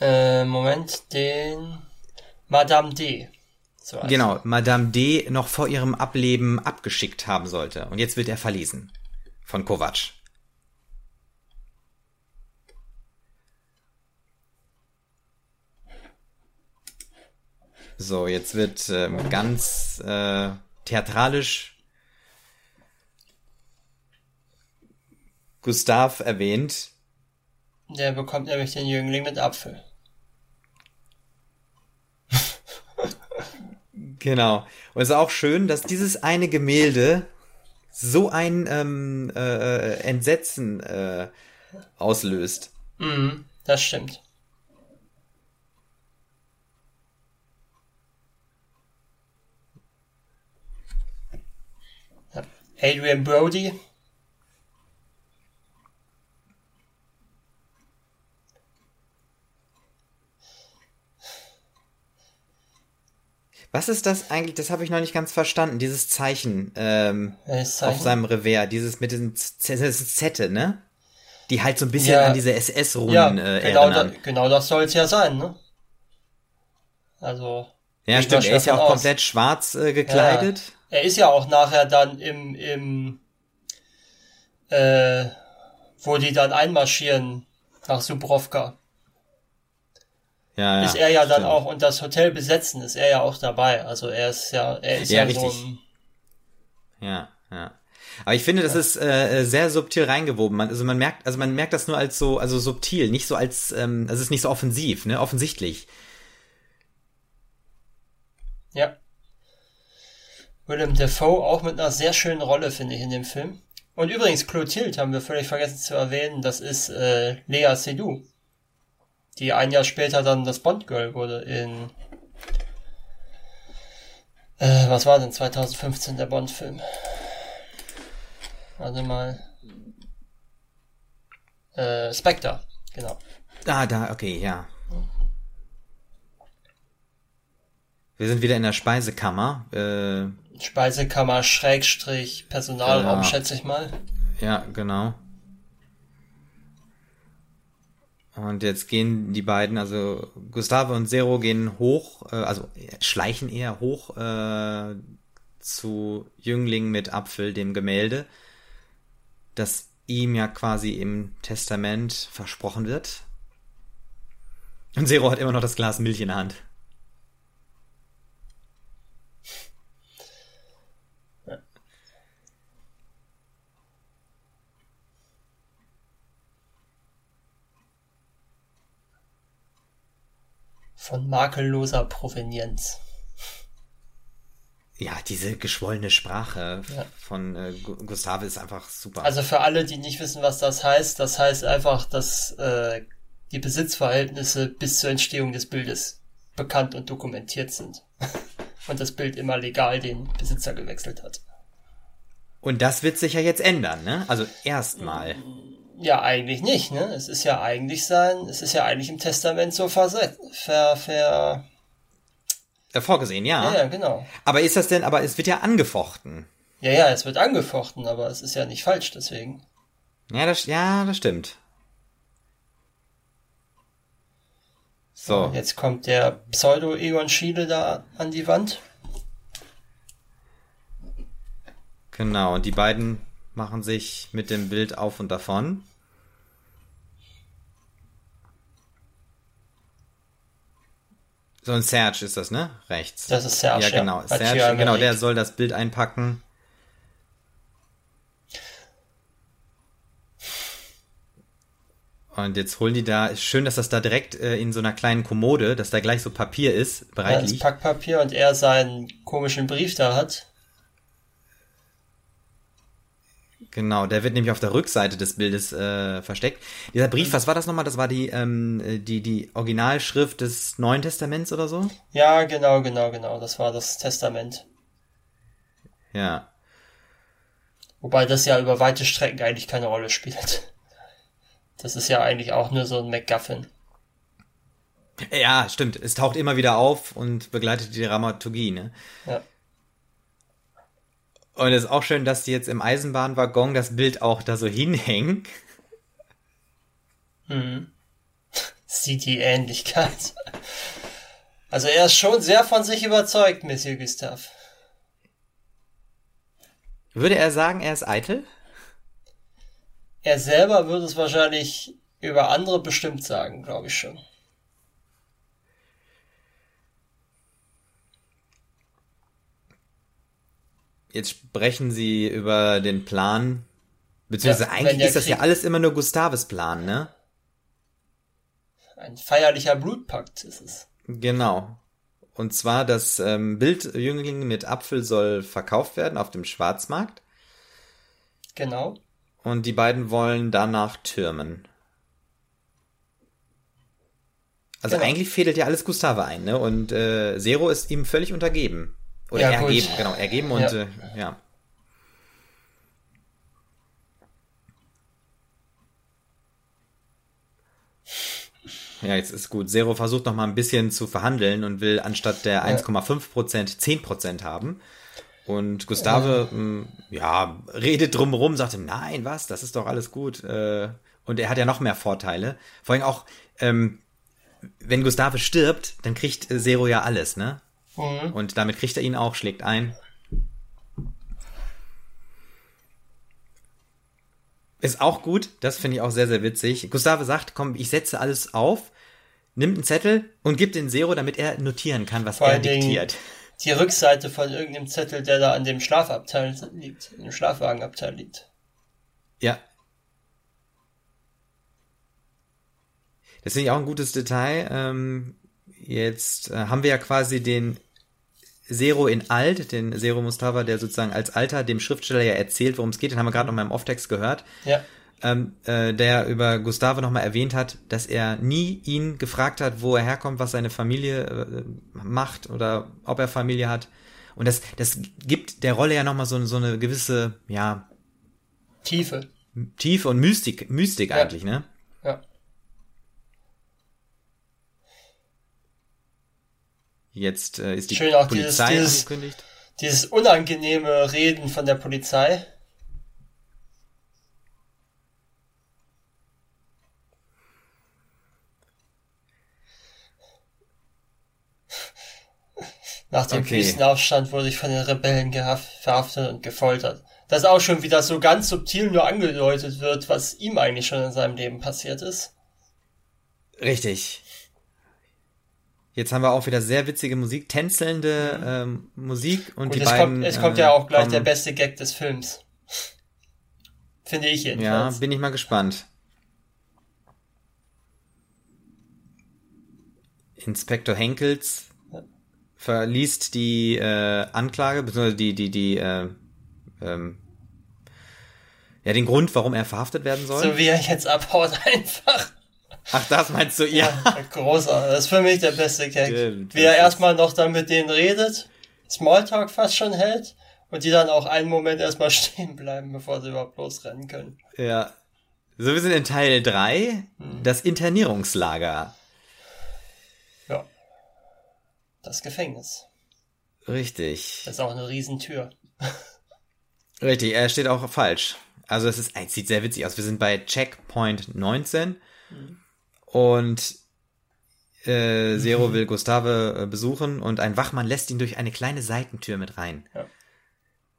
Äh, Moment, den Madame D. So genau, Madame D. noch vor ihrem Ableben abgeschickt haben sollte. Und jetzt wird er verlesen. Von Kovac. So, jetzt wird ähm, ganz äh, theatralisch Gustav erwähnt. Der bekommt nämlich den Jüngling mit Apfel. Genau. Und es ist auch schön, dass dieses eine Gemälde so ein ähm, äh, Entsetzen äh, auslöst. Mhm, das stimmt. Adrian Brody. Was ist das eigentlich? Das habe ich noch nicht ganz verstanden. Dieses Zeichen, ähm, Zeichen? auf seinem Revers, dieses mit diesen Zette, ne? Die halt so ein bisschen ja. an diese SS-Runen ja, äh, genau erinnern. Da, genau das soll es ja sein, ne? Also. Ja, stimmt. Er ist ja auch aus. komplett schwarz äh, gekleidet. Ja er ist ja auch nachher dann im, im äh, wo die dann einmarschieren nach Subrovka. Ja, ist er ja stimmt. dann auch und das Hotel besetzen ist er ja auch dabei. Also er ist ja, er ist ja, ja richtig. so ein, Ja, ja. Aber ich finde, das ist äh, sehr subtil reingewoben. Man, also man merkt, also man merkt das nur als so, also subtil, nicht so als, ähm, also es ist nicht so offensiv, ne, offensichtlich. Ja. Willem Dafoe auch mit einer sehr schönen Rolle, finde ich, in dem Film. Und übrigens, Clotilde haben wir völlig vergessen zu erwähnen, das ist äh, Lea Seydoux, die ein Jahr später dann das Bond-Girl wurde in äh, was war denn 2015 der Bond-Film? Warte mal. Äh, Spectre, genau. Ah, da, okay, ja. Wir sind wieder in der Speisekammer. Äh, Speisekammer, Schrägstrich, Personalraum, ja. schätze ich mal. Ja, genau. Und jetzt gehen die beiden, also Gustave und Zero gehen hoch, äh, also schleichen eher hoch äh, zu Jüngling mit Apfel, dem Gemälde, das ihm ja quasi im Testament versprochen wird. Und Zero hat immer noch das Glas Milch in der Hand. Von makelloser Provenienz. Ja, diese geschwollene Sprache ja. von äh, Gustave ist einfach super. Also für alle, die nicht wissen, was das heißt, das heißt einfach, dass äh, die Besitzverhältnisse bis zur Entstehung des Bildes bekannt und dokumentiert sind. und das Bild immer legal den Besitzer gewechselt hat. Und das wird sich ja jetzt ändern, ne? Also erstmal. Ja, eigentlich nicht, ne? Es ist ja eigentlich sein, es ist ja eigentlich im Testament so versetzt, ver, ver, vorgesehen, ja. Ja, ja, genau. Aber ist das denn, aber es wird ja angefochten. Ja, ja, es wird angefochten, aber es ist ja nicht falsch deswegen. Ja, das, ja, das stimmt. So. Jetzt kommt der Pseudo-Egon Schiele da an die Wand. Genau, und die beiden machen sich mit dem Bild auf und davon. So ein Serge ist das, ne? Rechts. Das ist Serge. Ja, genau. Ja. Serge, genau, der soll das Bild einpacken. Und jetzt holen die da, schön, dass das da direkt äh, in so einer kleinen Kommode, dass da gleich so Papier ist, bereit ja, das liegt. Packpapier und er seinen komischen Brief da hat. Genau, der wird nämlich auf der Rückseite des Bildes äh, versteckt. Dieser Brief, mhm. was war das nochmal? Das war die, ähm, die, die Originalschrift des Neuen Testaments oder so? Ja, genau, genau, genau. Das war das Testament. Ja. Wobei das ja über weite Strecken eigentlich keine Rolle spielt. Das ist ja eigentlich auch nur so ein MacGuffin. Ja, stimmt. Es taucht immer wieder auf und begleitet die Dramaturgie, ne? Ja. Und es ist auch schön, dass die jetzt im Eisenbahnwaggon das Bild auch da so hinhängen. Mhm. Sieht die Ähnlichkeit. Also er ist schon sehr von sich überzeugt, Monsieur Gustave. Würde er sagen, er ist eitel? Er selber würde es wahrscheinlich über andere bestimmt sagen, glaube ich schon. Jetzt sprechen sie über den Plan, beziehungsweise Ja, eigentlich ist das ja Krieg- alles immer nur Gustaves Plan, ne? Ein feierlicher Blutpakt ist es. Genau. Und zwar das ähm, Bild Jüngling mit Apfel soll verkauft werden auf dem Schwarzmarkt Genau. und die beiden wollen danach türmen. Also Genau. eigentlich fädelt ja alles Gustave ein, ne? Und äh, Zero ist ihm völlig untergeben. Oder Ja, gut. ergeben, genau, ergeben und Ja. Äh, ja. Ja, jetzt ist gut. Zero versucht noch mal ein bisschen zu verhandeln und will anstatt der 1,5 Prozent 10 Prozent haben. Und Gustave, mh, ja, redet drumherum, sagt ihm, nein, was, das ist doch alles gut. Äh, und er hat ja noch mehr Vorteile. Vor allem auch, ähm, wenn Gustave stirbt, dann kriegt äh, Zero ja alles, ne? Mhm. Und damit kriegt er ihn auch, schlägt ein. Ist auch gut, das finde ich auch sehr, sehr witzig. Gustave sagt, komm, ich setze alles auf, nimmt einen Zettel und gibt den Zero, damit er notieren kann, was Vor er diktiert. Die Rückseite von irgendeinem Zettel, der da an dem Schlafabteil liegt, dem Schlafwagenabteil liegt. Ja. Das finde ich auch ein gutes Detail. Ähm, jetzt äh, haben wir ja quasi den Zero in alt, den Zero Mustafa, der sozusagen als Alter dem Schriftsteller ja erzählt, worum es geht. Den haben wir gerade noch mal im Off-Text gehört. Ja. ähm, äh, der über Gustave nochmal erwähnt hat, dass er nie ihn gefragt hat, wo er herkommt, was seine Familie äh, macht oder ob er Familie hat. Und das, das gibt der Rolle ja nochmal so, so eine gewisse, ja, Tiefe. Tiefe und Mystik, Mystik Ja. eigentlich, ne? Jetzt äh, ist die Schön auch dieses- Polizei dieses- angekündigt. Dieses unangenehme Reden von der Polizei. Nach dem Okay. Wüstenaufstand wurde ich von den Rebellen verhaftet und gefoltert. Das auch schon wieder so ganz subtil nur angedeutet wird, was ihm eigentlich schon in seinem Leben passiert ist. Richtig. Jetzt haben wir auch wieder sehr witzige Musik, tänzelnde ähm, Musik und, Und die es beiden. kommt, es kommt äh, ja auch gleich kommen- der beste Gag des Films. Finde ich Ja, jedenfalls. bin ich mal gespannt. Inspektor Henkels Ja. verliest die äh, Anklage, beziehungsweise die, die, die, äh, ähm, ja, den Grund, warum er verhaftet werden soll. so wie er jetzt abhaut einfach. Ach, das meinst du, ja. Großartig. Das ist für mich der beste Gag. Stimmt, Wie er erstmal noch dann mit denen redet, Smalltalk fast schon hält und die dann auch einen Moment erstmal stehen bleiben, bevor sie überhaupt losrennen können. Ja. So, wir sind in Teil 3, Hm. das Internierungslager. Ja. Das Gefängnis. Richtig. Das ist auch eine Riesentür. Richtig, er steht auch falsch. Also es ist, es sieht sehr witzig aus. Wir sind bei Checkpoint 19 und äh, Zero will Gustave äh, besuchen und ein Wachmann lässt ihn durch eine kleine Seitentür mit rein. Ja.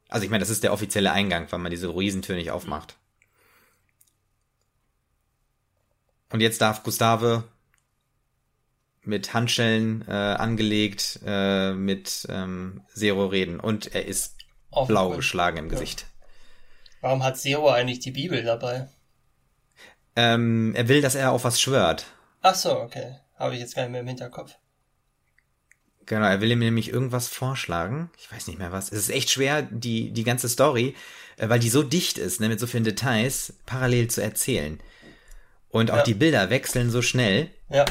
Also ich meine, das ist der offizielle Eingang, weil man diese Riesentür nicht aufmacht. Und jetzt darf Gustave mit Handschellen äh, angelegt äh, mit ähm, Zero reden und er ist Auf blau geschlagen im Ja. Gesicht. Warum hat Zero eigentlich die Bibel dabei? Ähm, er will, dass er auf was schwört. Ach so, okay. Habe ich jetzt gar nicht mehr im Hinterkopf. Genau, er will ihm nämlich irgendwas vorschlagen. Ich weiß nicht mehr was. Es ist echt schwer, die, die ganze Story, äh, weil die so dicht ist, ne, mit so vielen Details, parallel zu erzählen. Und auch Ja. die Bilder wechseln so schnell. Ja.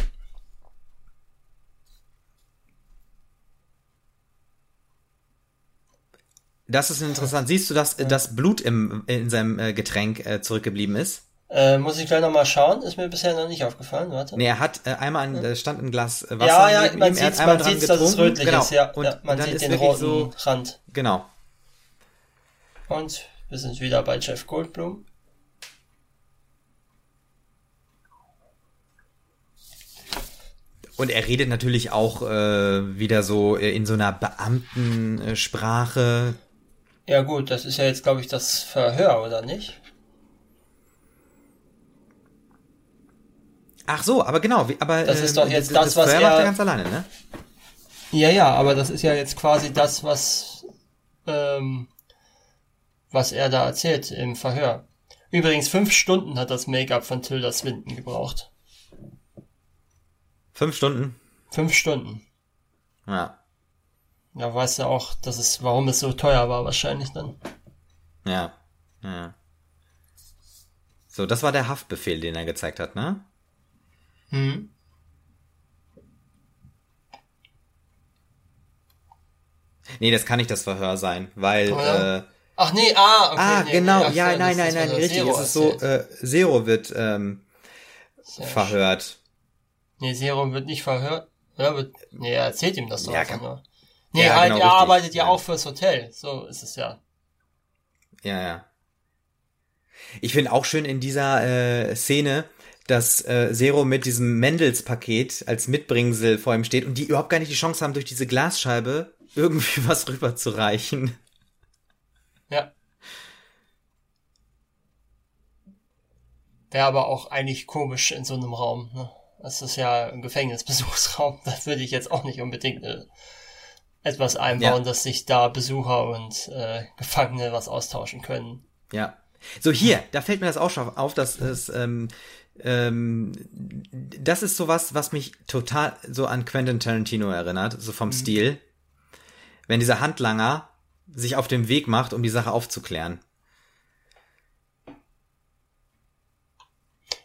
Das ist interessant. Siehst du, dass das Blut im, in seinem äh, Getränk äh, zurückgeblieben ist? Äh, muss ich gleich nochmal schauen. Ist mir bisher noch nicht aufgefallen. Warte. Nee, er hat äh, einmal ein, stand ein Glas äh, Wasser ja, ja, man sieht, man sieht, dass es rötlich genau. ist. Ja, Und ja man sieht den roten so, Rand. genau. Und wir sind wieder bei Jeff Goldblum. Und er redet natürlich auch äh, wieder so äh, in so einer Beamtensprache. Ja gut, das ist ja jetzt, glaube ich, das Verhör, oder nicht? Ach so, aber genau, aber das ist doch äh, jetzt das, das was er macht er ganz alleine, ne? Ja, ja, aber das ist ja jetzt quasi das, was ähm, was er da erzählt im Verhör. Übrigens fünf Stunden hat das Make-up von Tilda Swinton gebraucht. Fünf Stunden? Fünf Stunden. Ja. Ja, weißt du auch, dass es, warum es so teuer war wahrscheinlich dann. Ja. Ja. So, das war der Haftbefehl, den er gezeigt hat, ne? Hm. Nee, das kann nicht das Verhör sein, weil. Oh ja. äh, Ach nee, ah, okay. Ah, nee, genau, nee, ja, nein, nein, nein, richtig. Zero es ist so, äh, Zero wird ähm, verhört. Nee, Zero wird nicht verhört. Ja, wird, nee, er erzählt ihm das doch ja, nur. Nee, ja, halt, genau, er richtig. arbeitet ja, ja auch fürs Hotel. So ist es ja. Ja, ja. Ich finde auch schön in dieser äh, Szene, dass äh, Zero mit diesem Mendels-Paket als Mitbringsel vor ihm steht und die überhaupt gar nicht die Chance haben, durch diese Glasscheibe irgendwie was rüberzureichen. Ja. Wäre aber auch eigentlich komisch in so einem Raum. Ne? Das ist ja ein Gefängnisbesuchsraum. Da würde ich jetzt auch nicht unbedingt äh, etwas einbauen, ja. dass sich da Besucher und äh, Gefangene was austauschen können. Ja. So hier, da fällt mir das auch schon auf, dass es ähm, ähm, das ist sowas, was mich total so an Quentin Tarantino erinnert, so vom mhm. Stil. Wenn dieser Handlanger sich auf den Weg macht, um die Sache aufzuklären.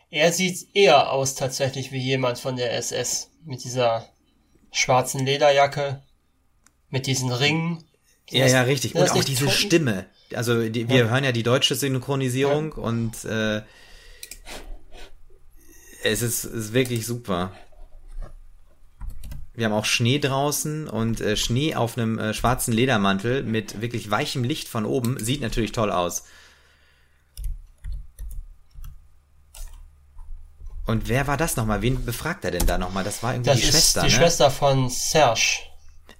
Er sieht eher aus tatsächlich wie jemand von der SS mit dieser schwarzen Lederjacke, mit diesen Ringen. Ja, ja, richtig. Und auch diese Toten? Stimme. Also die, wir ja. hören ja die deutsche Synchronisierung ja. und äh, es ist, ist wirklich super. Wir haben auch Schnee draußen und äh, Schnee auf einem äh, schwarzen Ledermantel mit wirklich weichem Licht von oben sieht natürlich toll aus. Und wer war das nochmal? Wen befragt er denn da nochmal? Das war irgendwie das die Schwester. Das ist die ne? Schwester von Serge.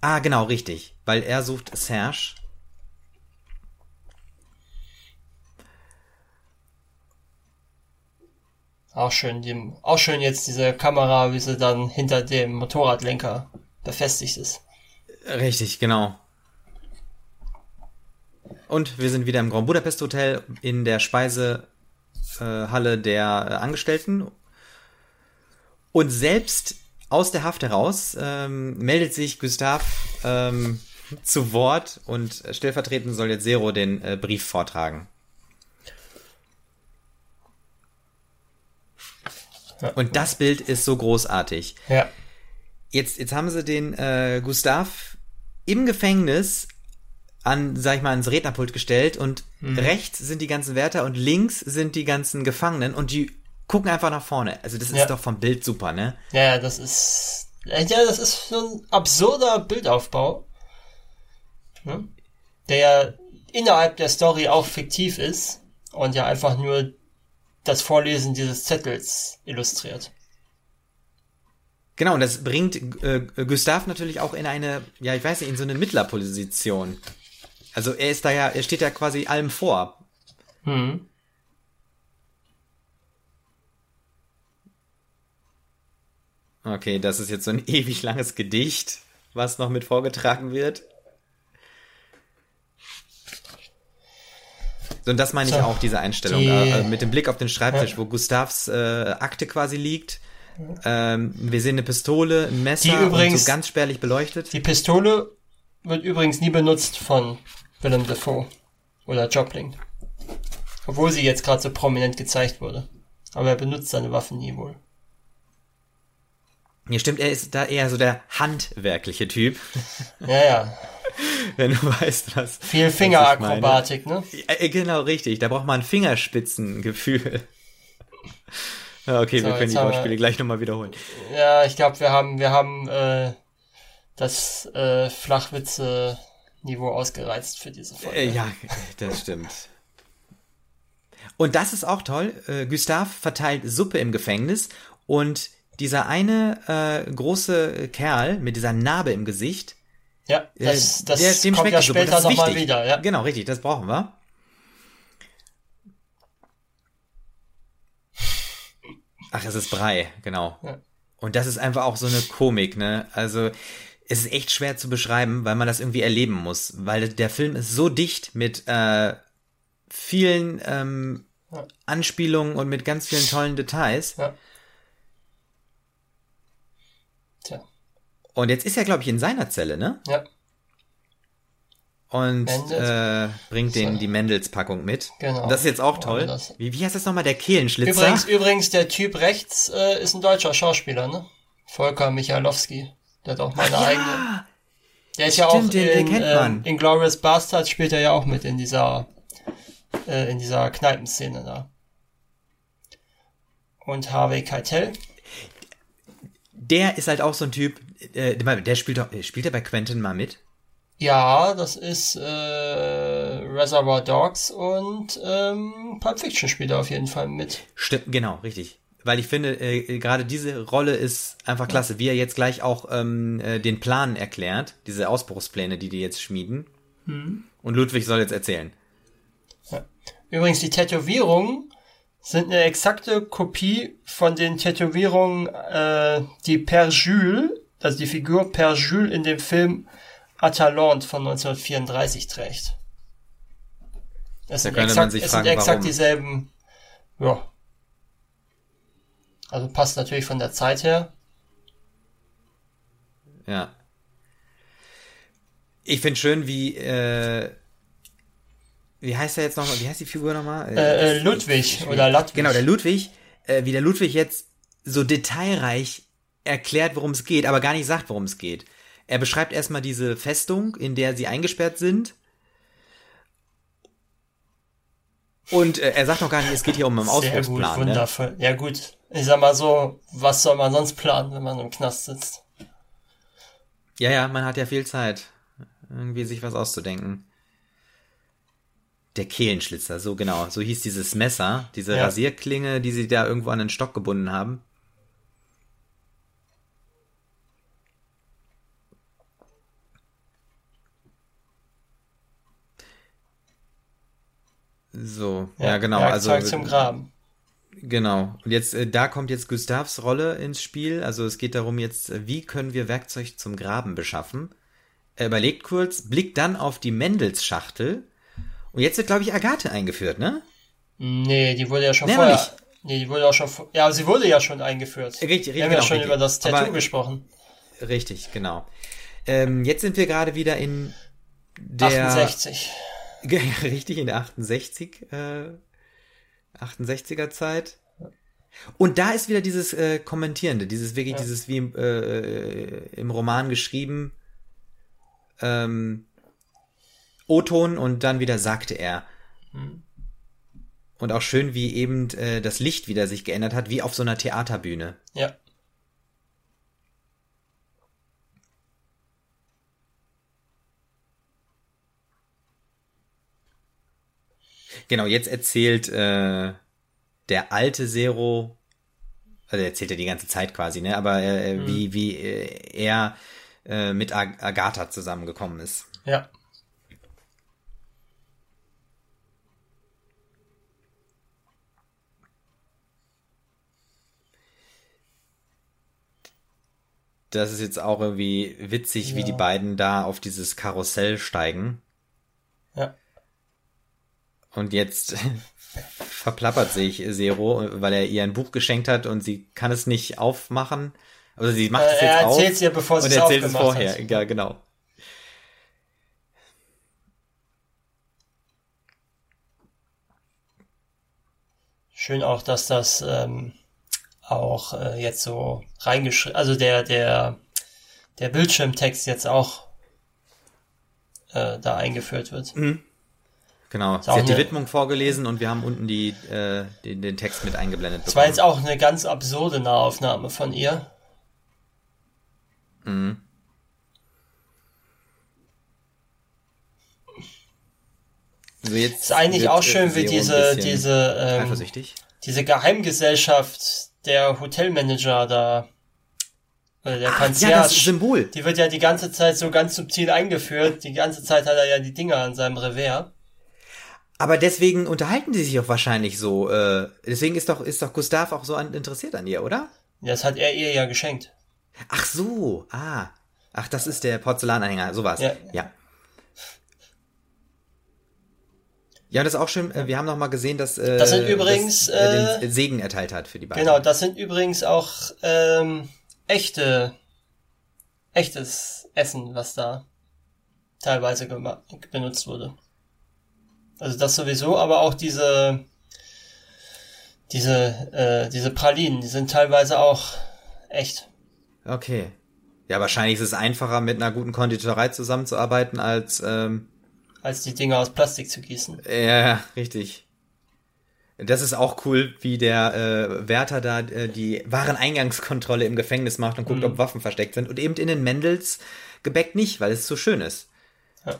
Ah, genau, richtig. Weil er sucht Serge. Auch schön, die, auch schön jetzt diese Kamera, wie sie dann hinter dem Motorradlenker befestigt ist. Richtig, genau. Und wir sind wieder im Grand Budapest Hotel in der Speisehalle der Angestellten. Und selbst aus der Haft heraus ähm, meldet sich Gustav ähm, zu Wort und stellvertretend soll jetzt Zero den äh, Brief vortragen. Und das Bild ist so großartig. Ja. Jetzt, jetzt haben sie den äh, Gustav im Gefängnis an, sag ich mal, ans Rednerpult gestellt und mhm. rechts sind die ganzen Wärter und links sind die ganzen Gefangenen und die gucken einfach nach vorne. Also das ist ja. doch vom Bild super, ne? Ja, das ist, ja, das ist so ein absurder Bildaufbau, ne? der innerhalb der Story auch fiktiv ist und ja einfach nur das Vorlesen dieses Zettels illustriert. Genau, und das bringt äh, Gustav natürlich auch in eine, ja, ich weiß nicht, in so eine Mittlerposition. Also er ist da ja, er steht ja quasi allem vor. Hm. Okay, das ist jetzt so ein ewig langes Gedicht, was noch mit vorgetragen wird. Und das meine ich so, auch, diese Einstellung. Die, äh, mit dem Blick auf den Schreibtisch, ja. wo Gustavs äh, Akte quasi liegt. Ähm, wir sehen eine Pistole, ein Messer, die übrigens, so ganz spärlich beleuchtet. Die Pistole wird übrigens nie benutzt von Willem Dafoe oder Jopling. Obwohl sie jetzt gerade so prominent gezeigt wurde. Aber er benutzt seine Waffen nie wohl. Ja, stimmt, er ist da eher so der handwerkliche Typ. Ja, ja. wenn du weißt, was. Viel Fingerakrobatik, ne? Äh, genau, richtig. Da braucht man ein Fingerspitzengefühl. Okay, so, wir können die Wortspiele gleich nochmal wiederholen. Ja, ich glaube, wir haben, wir haben äh, das äh, Flachwitze-Niveau ausgereizt für diese Folge. Äh, ja, das stimmt. Und das ist auch toll. Äh, Gustav verteilt Suppe im Gefängnis und dieser eine äh, große Kerl mit dieser Narbe im Gesicht, Ja, das, äh, das der, dem kommt ja später Das nochmal wieder. Ja. Genau, richtig, das brauchen wir. Ach, es ist Brei, genau. Ja. Und das ist einfach auch so eine Komik, ne? Also, es ist echt schwer zu beschreiben, weil man das irgendwie erleben muss. Weil der Film ist so dicht mit äh, vielen ähm, Ja. Anspielungen und mit ganz vielen tollen Details. Ja. Tja, Und jetzt ist er, glaube ich, in seiner Zelle, ne? ja, Und äh, bringt den So. die Mendels-Packung mit. Genau. Und das ist jetzt auch toll. Wie, wie heißt das nochmal? Der Kehlenschlitzer? Übrigens, übrigens, der Typ rechts äh, ist ein deutscher Schauspieler, ne? Volker Michalowski. Der hat auch mal eine eigene. ja, Der ist ja Stimmt, auch den- den in, ähm, man. in Glorious Bastards spielt er ja auch mit in dieser äh, in dieser Kneipenszene da. Und Harvey Keitel. der ist halt auch so ein Typ, äh, der spielt doch, spielt er bei Quentin mal mit? Ja, das ist äh, Reservoir Dogs und ähm, Pulp Fiction spielt er auf jeden Fall mit. Stimmt, genau, richtig. Weil ich finde, äh, gerade diese Rolle ist einfach klasse, wie er jetzt gleich auch ähm, äh, den Plan erklärt, diese Ausbruchspläne, die die jetzt schmieden. Mhm. Und Ludwig soll jetzt erzählen. Übrigens, die Tätowierungen sind eine exakte Kopie von den Tätowierungen, äh, die Per Jules, also die Figur Per Jules in dem Film Atalante von 1934 trägt. Es Da sind exakt, es fragen, sind exakt dieselben, ja. Also passt natürlich von der Zeit her. Ja. Ich finde schön, wie, äh, wie heißt er jetzt nochmal, wie heißt die Figur nochmal? Äh, äh, Ludwig oder Ludwig. Genau, der Ludwig, äh, wie der Ludwig jetzt so detailreich erklärt, worum es geht, aber gar nicht sagt, worum es geht. Er beschreibt erstmal diese Festung, in der sie eingesperrt sind. Und äh, er sagt noch gar nicht, es geht hier um einen Sehr gut, Ausbruchsplan. Ne? wundervoll. Ja gut, ich sag mal so, was soll man sonst planen, wenn man im Knast sitzt? Ja, ja, man hat ja viel Zeit, irgendwie sich was auszudenken. Der Kehlenschlitzer, so genau. So hieß dieses Messer, diese Ja. Rasierklinge, die sie da irgendwo an den Stock gebunden haben. So, ja, genau. Also Werkzeug zum Graben. Genau. Und jetzt, äh, da kommt jetzt Gustavs Rolle ins Spiel. Also es geht darum jetzt, äh, wie können wir Werkzeug zum Graben beschaffen? Er überlegt kurz, blickt dann auf die Mendelsschachtel. Und jetzt wird, glaube ich, Agathe eingeführt, ne? Nee, die wurde ja schon Nee, vorher. nicht. Nee, die wurde auch schon vor, Ja, sie wurde ja schon eingeführt. Richtig, Wir haben genau, ja schon richtig. über das Tattoo Aber- gesprochen. Richtig, genau. Ähm, jetzt sind wir gerade wieder in der 68. richtig in der 68 äh, 68er Zeit. Und da ist wieder dieses äh, Kommentierende, dieses wirklich Ja. dieses wie im, äh, im Roman geschrieben ähm, O-Ton und dann wieder sagte er. Hm. Und auch schön, wie eben äh, das Licht wieder sich geändert hat, wie auf so einer Theaterbühne. Ja. Genau, jetzt erzählt äh, der alte Zero, also er erzählt er die ganze Zeit quasi, ne? Aber äh, Mhm. wie wie äh, er äh, mit Ag Agatha zusammengekommen ist. Ja. Das ist jetzt auch irgendwie witzig, wie Ja. die beiden da auf dieses Karussell steigen. Ja. Und jetzt verplappert sich Zero, weil er ihr ein Buch geschenkt hat und sie kann es nicht aufmachen. Also sie macht Äh, es jetzt er auf. erzählt's ihr, bevor sie und es erzählt es aufgemacht vorher. hat. Ja, genau. Schön auch, dass das ähm, auch äh, jetzt so reingeschrieben, also der, der, der Bildschirmtext jetzt auch äh, da eingeführt wird. Genau. Sie hat die eine- Widmung vorgelesen und wir haben unten die, äh, den, den Text mit eingeblendet Das war bekommen. jetzt auch eine ganz absurde Nahaufnahme von ihr. Mhm. Also jetzt Ist eigentlich auch äh, schön, wie diese, diese, ähm, diese Geheimgesellschaft der Hotelmanager da, oder der Ach, Concierge, ja, das Symbol. die wird ja die ganze Zeit so ganz subtil eingeführt. Die ganze Zeit hat er ja die Dinger an seinem Revers. Aber deswegen unterhalten die sich auch wahrscheinlich so. Äh, deswegen ist doch, ist doch Gustav auch so an, interessiert an ihr, oder? Das hat er ihr ja geschenkt. Ach so, ah. Ach, das ist der Porzellananhänger, sowas. Ja. Ja. Ja, das ist auch schön. äh, Wir haben noch mal gesehen, dass äh, Das sind übrigens, dass, äh, äh, den Segen erteilt hat für die beiden. Genau, das sind übrigens auch ähm, echte, echtes Essen, was da teilweise benutzt wurde. Also das sowieso, aber auch diese, diese, äh, diese Pralinen, die sind teilweise auch echt. Okay. Ja, wahrscheinlich ist es einfacher, mit einer guten Konditorei zusammenzuarbeiten, als ähm, als die Dinger aus Plastik zu gießen. ja, richtig. Das ist auch cool, wie der äh, Wärter da äh, die Wareneingangskontrolle im Gefängnis macht und guckt, ob Waffen versteckt sind. Und eben in den Mendels Gebäck nicht, weil es so schön ist. Ja.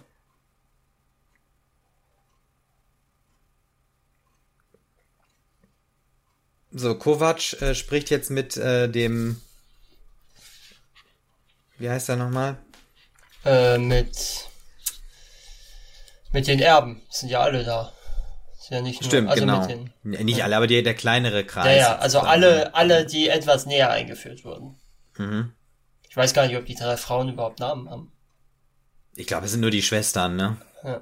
So, Kovac äh, spricht jetzt mit äh, dem. Wie heißt er nochmal? Äh, mit, mit den Erben, sind ja alle da. Sind ja nicht nur, Stimmt, also genau. mit den, Nicht alle, aber die, der kleinere Kreis. Ja, ja, also alle, alle, die etwas näher eingeführt wurden. Mhm. Ich weiß gar nicht, ob die drei Frauen überhaupt Namen haben. Ich glaube, es sind nur die Schwestern, ne? Ja.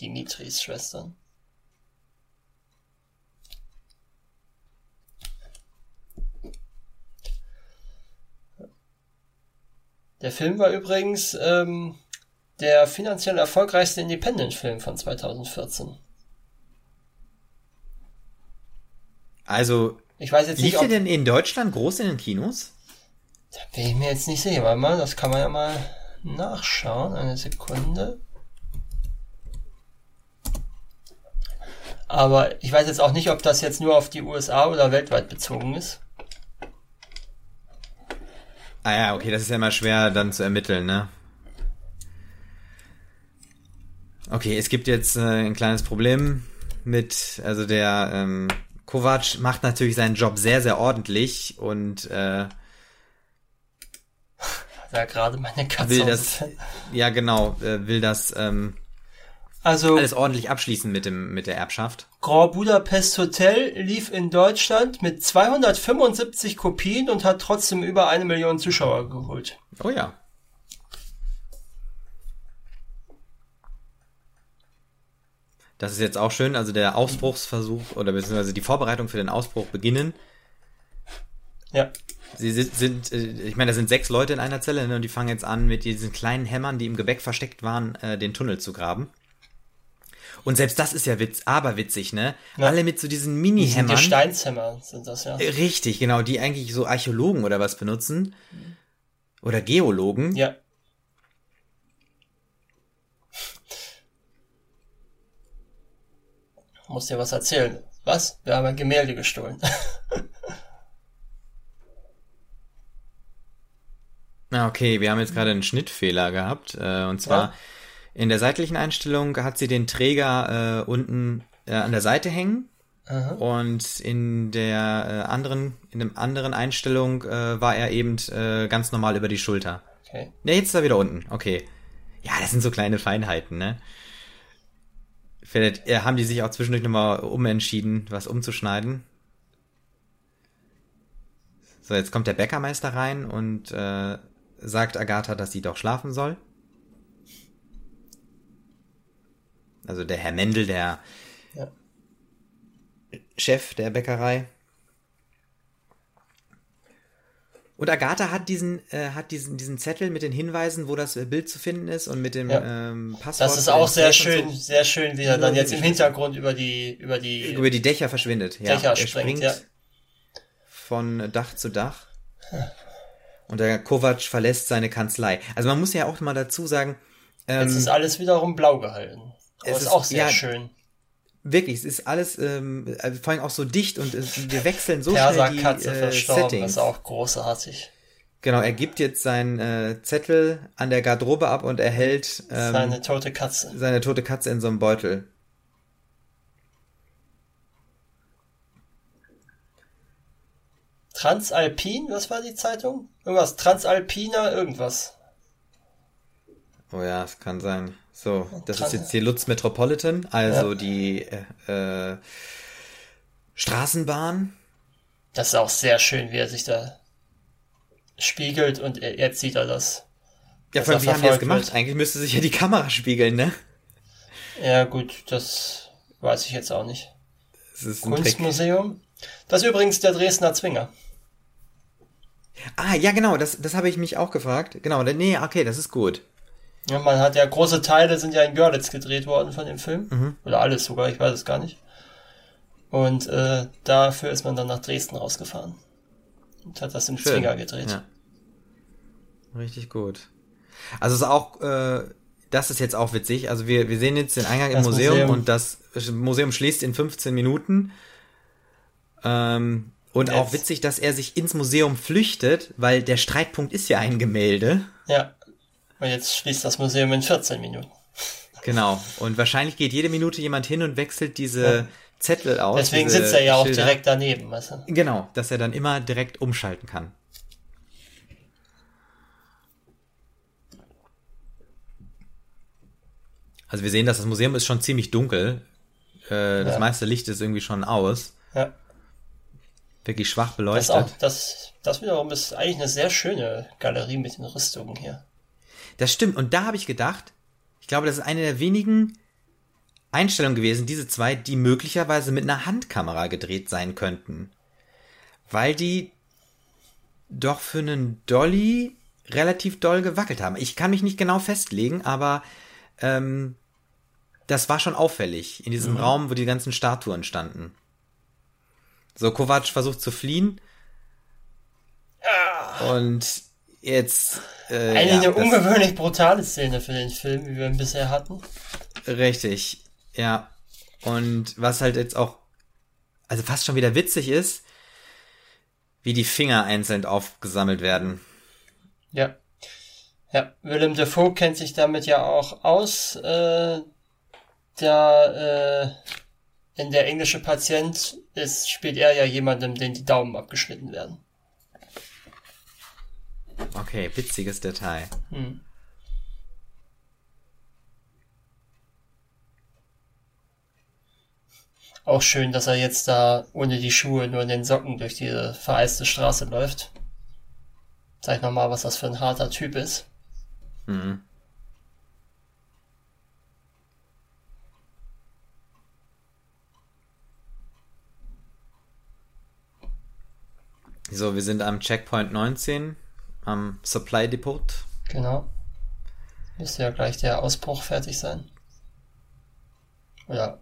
Dimitris Schwestern. Der Film war übrigens ähm, der finanziell erfolgreichste Independent-Film von 2014. Also, Ich weiß jetzt lief nicht, der ob... denn in Deutschland groß in den Kinos? Da bin ich mir jetzt nicht sicher, warte mal, das kann man ja mal nachschauen. Eine Sekunde. Aber ich weiß jetzt auch nicht, ob das jetzt nur auf die USA oder weltweit bezogen ist. Ah ja, okay, das ist ja immer schwer dann zu ermitteln, ne? Okay, es gibt jetzt äh, ein kleines Problem mit, also der ähm, Kovac macht natürlich seinen Job sehr, sehr ordentlich und äh, ja gerade meine Katze will das, ja genau, äh, will das ähm, Also alles ordentlich abschließen mit dem mit der Erbschaft. Grand Budapest Hotel lief in Deutschland mit 275 Kopien und hat trotzdem über eine Million Zuschauer geholt. Oh ja. Das ist jetzt auch schön, also der Ausbruchsversuch oder beziehungsweise die Vorbereitung für den Ausbruch beginnen. Ja. Sie sind, sind äh, ich meine, da sind sechs Leute in einer Zelle ne, und die fangen jetzt an, mit diesen kleinen Hämmern, die im Gebäck versteckt waren, äh, den Tunnel zu graben. Und selbst das ist ja witz, aber witzig, ne? Ja. Alle mit so diesen Die Mini-Hämmern. Gesteinshämmer sind das ja. Richtig, genau, die eigentlich so Archäologen oder was benutzen. Oder Geologen. Ja. Muss dir was erzählen. Was? Wir haben ein Gemälde gestohlen. Ah, okay, wir haben jetzt gerade einen Schnittfehler gehabt. Äh, und zwar Ja. In der seitlichen Einstellung hat sie den Träger äh, unten äh, an der Seite hängen. Aha. Und in der äh, anderen, in dem anderen Einstellung äh, war er eben äh, ganz normal über die Schulter. Okay. Ne, jetzt ist er wieder unten. Okay. Ja, das sind so kleine Feinheiten, ne? Vielleicht äh, haben die sich auch zwischendurch nochmal umentschieden, was umzuschneiden. So, jetzt kommt der Bäckermeister rein und äh, sagt Agatha, dass sie doch schlafen soll. Also der Herr Mendel, der Ja. Chef der Bäckerei. Und Agatha hat diesen, äh, hat diesen, diesen Zettel mit den Hinweisen, wo das äh, Bild zu finden ist und mit dem Ja. ähm, Passwort. Das ist auch sehr schön, sehr schön, wie er Ja, dann jetzt im. Hintergrund über die, über die, So, über die Dächer verschwindet. Ja, Dächer er springt, springt ja. von Dach zu Dach. Und der Kovac verlässt seine Kanzlei. Also man muss ja auch mal dazu sagen, ähm, Jetzt ist alles wiederum blau gehalten. Aber es ist auch sehr ja, schön. wirklich, es ist alles ähm, äh, vor allem auch so dicht und es, wir wechseln so schnell die Perserkatze äh, verstorben, Settings. ist auch großartig. Genau, er gibt jetzt seinen äh, Zettel an der Garderobe ab und erhält ähm, Seine tote Katze. seine tote Katze in so einem Beutel. Transalpin, was war die Zeitung? Irgendwas, Transalpiner, irgendwas. Oh ja, es kann sein. So, das Trans ist jetzt die Lutz Metropolitan, also ja. die äh, äh, Straßenbahn. Das ist auch sehr schön, wie er sich da spiegelt und jetzt sieht er das. Ja, vor allem, wie haben die das gemacht? Wird. Eigentlich müsste sich ja die Kamera spiegeln, ne? Ja, gut, das weiß ich jetzt auch nicht. Das ist ein Kunstmuseum. Das ist übrigens der Dresdner Zwinger. Ah, ja, genau, das, das habe ich mich auch gefragt. Genau, nee, okay, das ist gut. Ja, man hat ja große Teile sind ja in Görlitz gedreht worden von dem Film. Mhm. Oder alles sogar, ich weiß es gar nicht. Und äh, dafür ist man dann nach Dresden rausgefahren. Und hat das im Schön. Zwinger gedreht. Ja. Richtig gut. Also ist auch, äh, das ist jetzt auch witzig. Also wir, wir sehen jetzt den Eingang das im Museum, Museum, und das Museum schließt in 15 Minuten. Ähm, und jetzt. auch witzig, dass er sich ins Museum flüchtet, weil der Streitpunkt ist ja ein Gemälde. Ja. Und jetzt schließt das Museum in 14 Minuten. Genau. Und wahrscheinlich geht jede Minute jemand hin und wechselt diese ja. Zettel aus. Deswegen sitzt er ja auch Schilder. direkt daneben. Weißt du? Genau, dass er dann immer direkt umschalten kann. Also wir sehen, dass das Museum ist schon ziemlich dunkel. Äh, das ja. meiste Licht ist irgendwie schon aus. Ja. Wirklich schwach beleuchtet. Das, auch, das, das wiederum ist eigentlich eine sehr schöne Galerie mit den Rüstungen hier. Das stimmt. Und da habe ich gedacht, ich glaube, das ist eine der wenigen Einstellungen gewesen, diese zwei, die möglicherweise mit einer Handkamera gedreht sein könnten. Weil die doch für einen Dolly relativ doll gewackelt haben. Ich kann mich nicht genau festlegen, aber ähm, das war schon auffällig in diesem mhm. Raum, wo die ganzen Statuen standen. So, Kovac versucht zu fliehen. Ah. Und jetzt. Äh, Eine ja, ungewöhnlich brutale Szene für den Film, wie wir ihn bisher hatten. Richtig, ja. Und was halt jetzt auch, also fast schon wieder witzig ist, wie die Finger einzeln aufgesammelt werden. Ja. Ja, Willem Dafoe kennt sich damit ja auch aus. Äh, der, äh, wenn der englische Patient ist, spielt er ja jemandem, den die Daumen abgeschnitten werden. Okay, witziges Detail. Hm. Auch schön, dass er jetzt da ohne die Schuhe nur in den Socken durch diese vereiste Straße läuft. Zeig nochmal, was das für ein harter Typ ist. Mhm. So, wir sind am Checkpoint 19, am Supply Depot. Genau. Müsste ja gleich der Ausbruch fertig sein. Oder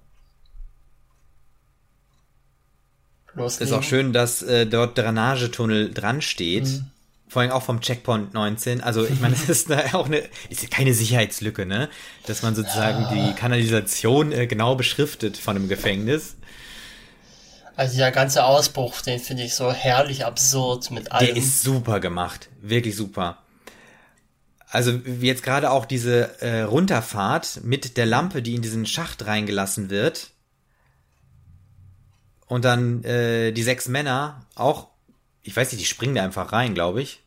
loslegen. Ist auch schön, dass äh, dort Drainagetunnel dran steht. Mhm. Vor allem auch vom Checkpoint 19. Also ich meine, es ist auch eine, ist keine Sicherheitslücke, ne? Dass man sozusagen ja. die Kanalisation äh, genau beschriftet von einem Gefängnis. Also der ganze Ausbruch, den finde ich so herrlich absurd mit allem. Der ist super gemacht, wirklich super. Also wie jetzt gerade auch diese äh, Runterfahrt mit der Lampe, die in diesen Schacht reingelassen wird. Und dann äh, die sechs Männer auch, ich weiß nicht, die springen da einfach rein, glaube ich.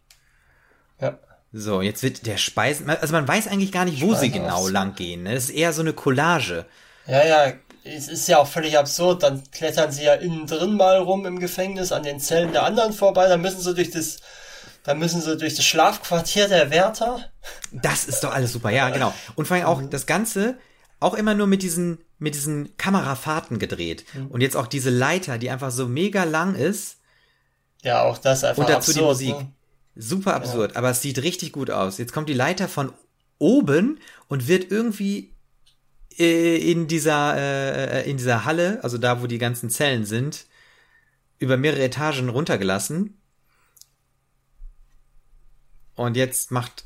Ja. So, jetzt wird der Speisen, also man weiß eigentlich gar nicht, wo Speisen sie genau lang gehen. Ne? Es ist eher so eine Collage. Ja, ja, es ist ja auch völlig absurd. Dann klettern sie ja innen drin mal rum im Gefängnis an den Zellen der anderen vorbei. Dann müssen sie durch das, dann müssen sie durch das Schlafquartier der Wärter. Das ist doch alles super, ja, genau. Und vor allem auch das Ganze, auch immer nur mit diesen, mit diesen Kamerafahrten gedreht. Mhm. Und jetzt auch diese Leiter, die einfach so mega lang ist. Ja, auch das einfach Und dazu absurd, die Musik. Ne? Super absurd, ja. aber es sieht richtig gut aus. Jetzt kommt die Leiter von oben und wird irgendwie in dieser, äh, in dieser Halle, also da, wo die ganzen Zellen sind, über mehrere Etagen runtergelassen. Und jetzt macht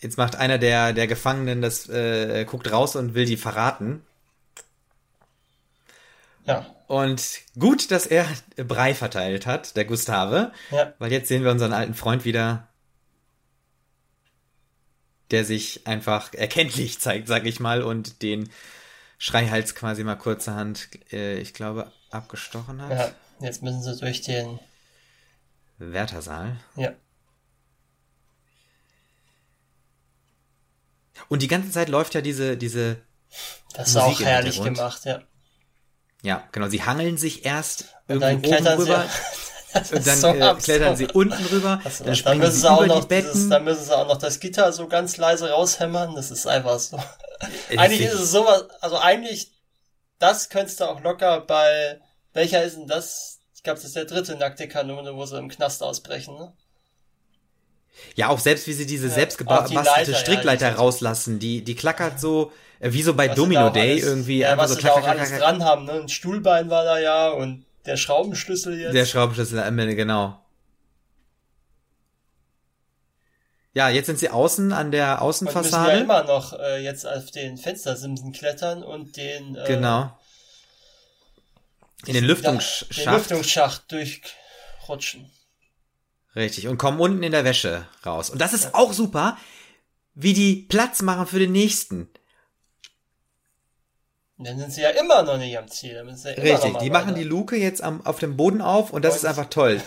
jetzt macht einer der der Gefangenen das äh, guckt raus und will die verraten. Ja. Und gut, dass er Brei verteilt hat, der Gustave. Ja. Weil jetzt sehen wir unseren alten Freund wieder, der sich einfach erkenntlich zeigt, sag ich mal, und den Schreihals quasi mal kurzerhand, äh, ich glaube, abgestochen hat. Ja, Jetzt müssen sie durch den Wärtersaal. Ja. Und die ganze Zeit läuft ja diese, diese. Das ist auch herrlich gemacht, ja. Ja, genau. Sie hangeln sich erst und irgendwie oben rüber. und dann so äh, klettern sie unten rüber. Also, dann, dann müssen sie, sie auch noch dieses, dann müssen sie auch noch das Gitter so ganz leise raushämmern. Das ist einfach so. eigentlich ist es sowas, also eigentlich, das könntest du auch locker bei, welcher ist denn das? Ich glaube, das ist der dritte nackte Kanone, wo sie im Knast ausbrechen, ne? Ja, auch selbst wie sie diese ja, selbstgebastelte Strickleiter ja, rauslassen, die, die klackert so, äh, wie so bei was Domino Day alles, irgendwie. Ja, was so sie klack, da auch klack, alles klack, dran haben, ne? Ein Stuhlbein war da ja und der Schraubenschlüssel jetzt. Der Schraubenschlüssel am Ende, genau. Ja, jetzt sind sie außen an der Außenfassade. Und müssen ja immer noch äh, jetzt auf den Fenstersimsen klettern und den äh, genau in den Lüftungsschacht. Den Lüftungsschacht durchrutschen. Richtig, und kommen unten in der Wäsche raus. Und das ist ja. auch super, wie die Platz machen für den nächsten. Und dann sind sie ja immer noch nicht am Ziel. Ja Richtig, die machen die Luke jetzt am, auf dem Boden auf und das und ist einfach toll.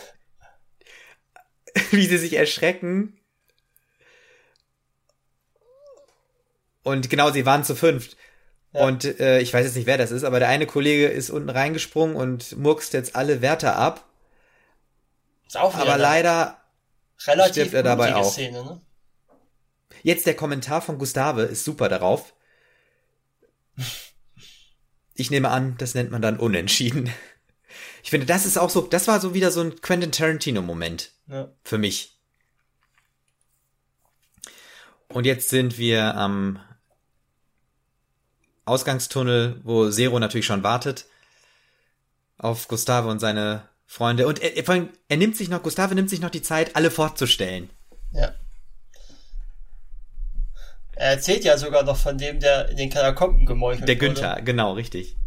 wie sie sich erschrecken. Und genau, sie waren zu fünft. Und äh, ich weiß jetzt nicht, wer das ist, aber der eine Kollege ist unten reingesprungen und murkst jetzt alle Werte ab. Ist auch aber leider relativ stirbt er dabei auch. Szene, ne? Jetzt der Kommentar von Gustave ist super darauf. Ich nehme an, das nennt man dann unentschieden. Ich finde, das ist auch so, das war so wieder so ein Quentin Tarantino-Moment ja. für mich. Und jetzt sind wir am Ausgangstunnel, wo Zero natürlich schon wartet auf Gustave und seine Freunde. Und er, allem, er nimmt sich noch, Gustave nimmt sich noch die Zeit, alle vorzustellen. Ja. Er erzählt ja sogar noch von dem, der in den Katakomben gemeuchelt Der Günther, wurde. genau, richtig.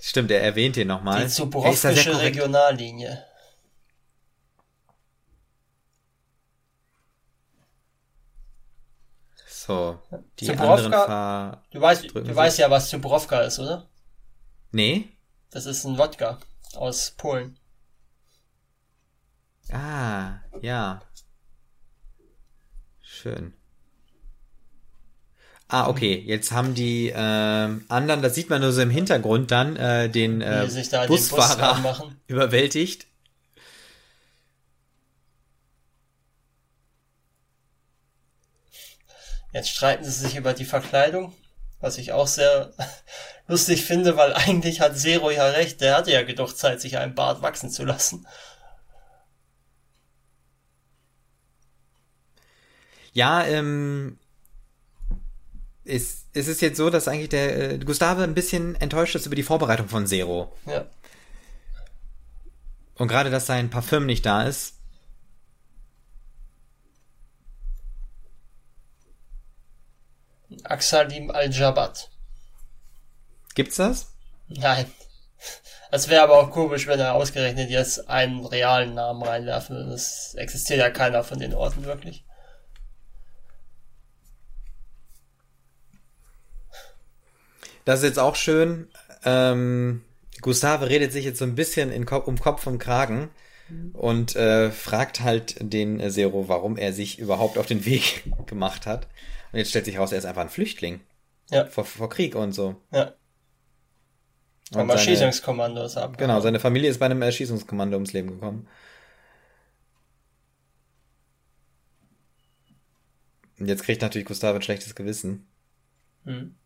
Stimmt, er erwähnt den nochmal. Die Zubrowskische Regionallinie. So, die anderen Fahr Du weißt, du weißt ja, was Zubrowka ist, oder? Nee. Das ist ein Wodka aus Polen. Ah, ja. Schön. Ah, okay. Jetzt haben die äh, anderen, das sieht man nur so im Hintergrund dann, äh, den äh, Busfahrer Bus überwältigt. Jetzt streiten sie sich über die Verkleidung, was ich auch sehr lustig finde, weil eigentlich hat Zero ja recht, der hatte ja gedacht Zeit, sich einen Bart wachsen zu lassen. Ja, ähm, ist, ist es jetzt so, dass eigentlich der äh, Gustave ein bisschen enttäuscht ist über die Vorbereitung von Zero. Ja. Und gerade, dass sein Parfüm nicht da ist, Axalim Al-Jabat. Gibt's das? Nein. Das wäre aber auch komisch, wenn er ausgerechnet jetzt einen realen Namen reinwerfen würde. Es existiert ja keiner von den Orten wirklich. Das ist jetzt auch schön. Ähm, Gustave redet sich jetzt so ein bisschen in Ko um Kopf und Kragen mhm. und äh, fragt halt den äh, Zero, warum er sich überhaupt auf den Weg gemacht hat. Und jetzt stellt sich raus, er ist einfach ein Flüchtling. Ja. Vor, vor Krieg und so. Ja. Vom Erschießungskommando ist ab. Genau, seine Familie ist bei einem Erschießungskommando ums Leben gekommen. Und jetzt kriegt natürlich Gustav ein schlechtes Gewissen. Hm.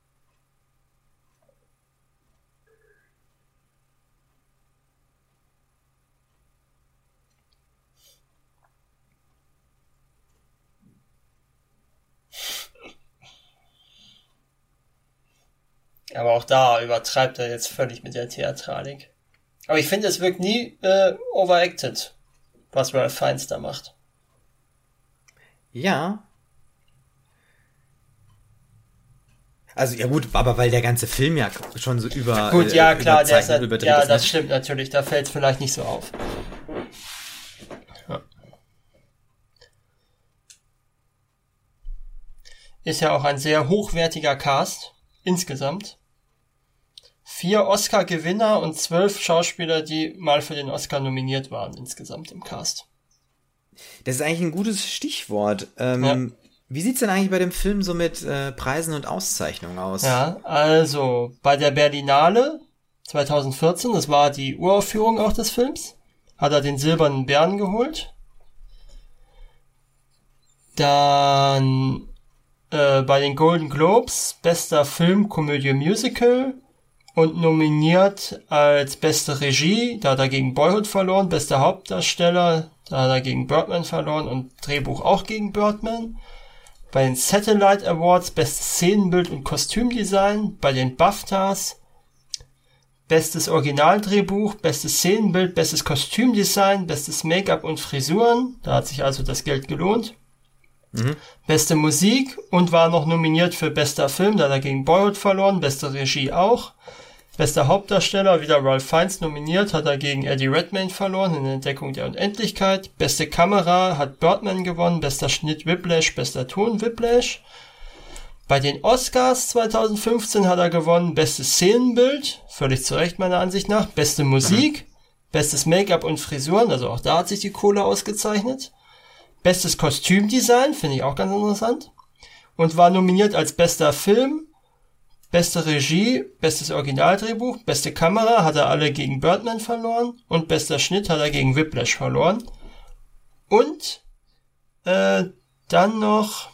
Aber auch da übertreibt er jetzt völlig mit der Theatralik. Aber ich finde, es wirkt nie äh, overacted, was Ralph Fiennes da macht. Ja. Also ja gut, aber weil der ganze Film ja schon so über gut, ja äh, klar, der ist, halt, ja, das ne? stimmt natürlich. Da fällt es vielleicht nicht so auf. Ja. Ist ja auch ein sehr hochwertiger Cast insgesamt vier Oscar-Gewinner und zwölf Schauspieler, die mal für den Oscar nominiert waren insgesamt im Cast. Das ist eigentlich ein gutes Stichwort. Ähm, ja. Wie sieht's denn eigentlich bei dem Film so mit äh, Preisen und Auszeichnungen aus? Ja, also bei der Berlinale 2014, das war die Uraufführung auch des Films, hat er den Silbernen Bären geholt. Dann äh, bei den Golden Globes bester Film, Komödie, Musical und nominiert als beste Regie, da hat er gegen Boyhood verloren, bester Hauptdarsteller, da hat er gegen Birdman verloren und Drehbuch auch gegen Birdman. Bei den Satellite Awards bestes Szenenbild und Kostümdesign, bei den BAFTAs bestes Originaldrehbuch, bestes Szenenbild, bestes Kostümdesign, bestes Make-up und Frisuren, da hat sich also das Geld gelohnt. Mhm. Beste Musik und war noch nominiert für bester Film, da hat er gegen Boyhood verloren, beste Regie auch. Bester Hauptdarsteller, wieder Ralph Fiennes nominiert, hat er gegen Eddie Redmayne verloren in der Entdeckung der Unendlichkeit. Beste Kamera hat Birdman gewonnen, bester Schnitt Whiplash, bester Ton Whiplash. Bei den Oscars 2015 hat er gewonnen, bestes Szenenbild, völlig zu Recht meiner Ansicht nach, beste Musik, mhm. bestes Make-up und Frisuren, also auch da hat sich die Kohle ausgezeichnet. Bestes Kostümdesign, finde ich auch ganz interessant. Und war nominiert als bester Film, Beste Regie, bestes Originaldrehbuch, beste Kamera hat er alle gegen Birdman verloren und bester Schnitt hat er gegen Whiplash verloren. Und äh, dann noch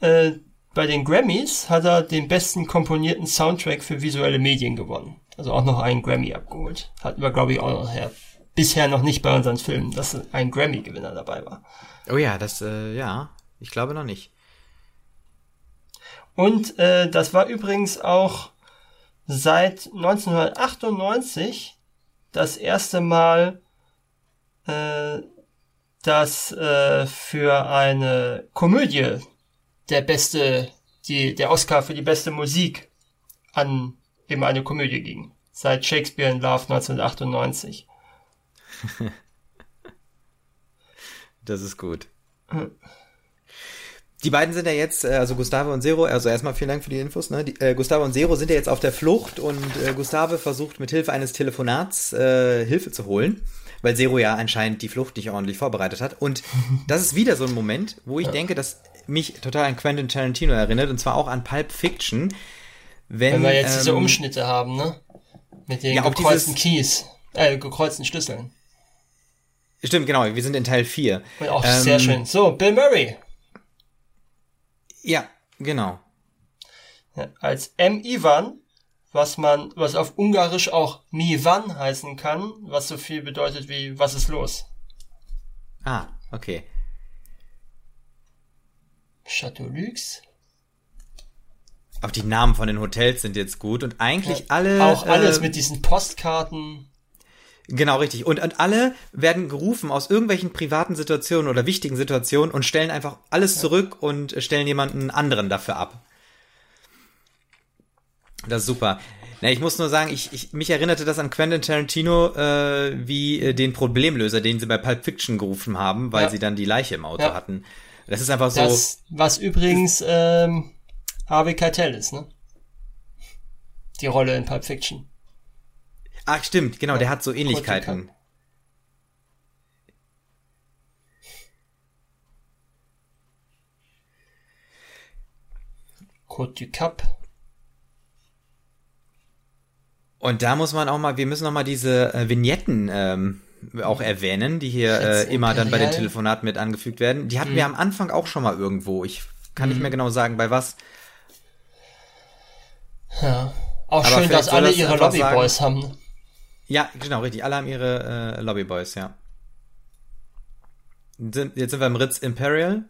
äh, bei den Grammys hat er den besten komponierten Soundtrack für visuelle Medien gewonnen. Also auch noch einen Grammy abgeholt. Hatten wir, glaube ich, auch noch her. Bisher noch nicht bei unseren Filmen, dass ein Grammy-Gewinner dabei war. Oh ja, das, äh, ja, ich glaube noch nicht. Und äh, das war übrigens auch seit 1998 das erste Mal, äh, dass äh, für eine Komödie der beste, die, der Oscar für die beste Musik an eben eine Komödie ging. Seit Shakespeare in Love 1998. das ist gut. Die beiden sind ja jetzt, äh, also Gustavo und Zero, also erstmal vielen Dank für die Infos. Ne? Die, äh, Gustavo und Zero sind ja jetzt auf der Flucht und äh, Gustavo versucht mit Hilfe eines Telefonats äh, Hilfe zu holen, weil Zero ja anscheinend die Flucht nicht ordentlich vorbereitet hat. Und das ist wieder so ein Moment, wo ich ja. denke, dass mich total an Quentin Tarantino erinnert und zwar auch an Pulp Fiction. Wenn, wenn wir jetzt ähm, diese Umschnitte haben, ne? Mit den ja, gekreuzten Keys, äh, gekreuzten Schlüsseln. Stimmt, genau, wir sind in Teil 4. Auch ähm, sehr schön. So, Bill Murray. Ja, genau. Ja, als M. Ivan, was man, was auf Ungarisch auch Mivan heißen kann, was so viel bedeutet wie was ist los. Ah, okay. Chateau Lux. Auch die Namen von den Hotels sind jetzt gut und eigentlich ja, alle. Auch alles äh, mit diesen Postkarten. Genau, richtig. Und, und alle werden gerufen aus irgendwelchen privaten Situationen oder wichtigen Situationen und stellen einfach alles zurück und stellen jemanden anderen dafür ab. Das ist super. Na, ich muss nur sagen, ich, ich mich erinnerte das an Quentin Tarantino äh, wie äh, den Problemlöser, den sie bei Pulp Fiction gerufen haben, weil ja. sie dann die Leiche im Auto ja. hatten. Das ist einfach so. Das, was übrigens ähm, Harvey Keitel ist, ne? Die Rolle in Pulp Fiction. Ach, stimmt, genau, ja, der hat so Ähnlichkeiten. Côte du Cap. Und da muss man auch mal, wir müssen noch mal diese äh, Vignetten ähm, auch erwähnen, die hier äh, immer dann bei den Telefonaten mit angefügt werden. Die hatten mhm. wir am Anfang auch schon mal irgendwo. Ich kann mhm. nicht mehr genau sagen, bei was. Ja. Auch Aber schön, dass alle das ihre Lobbyboys haben. Ja, genau, richtig. Alle haben ihre äh, Lobbyboys, ja. Jetzt sind wir im Ritz Imperial.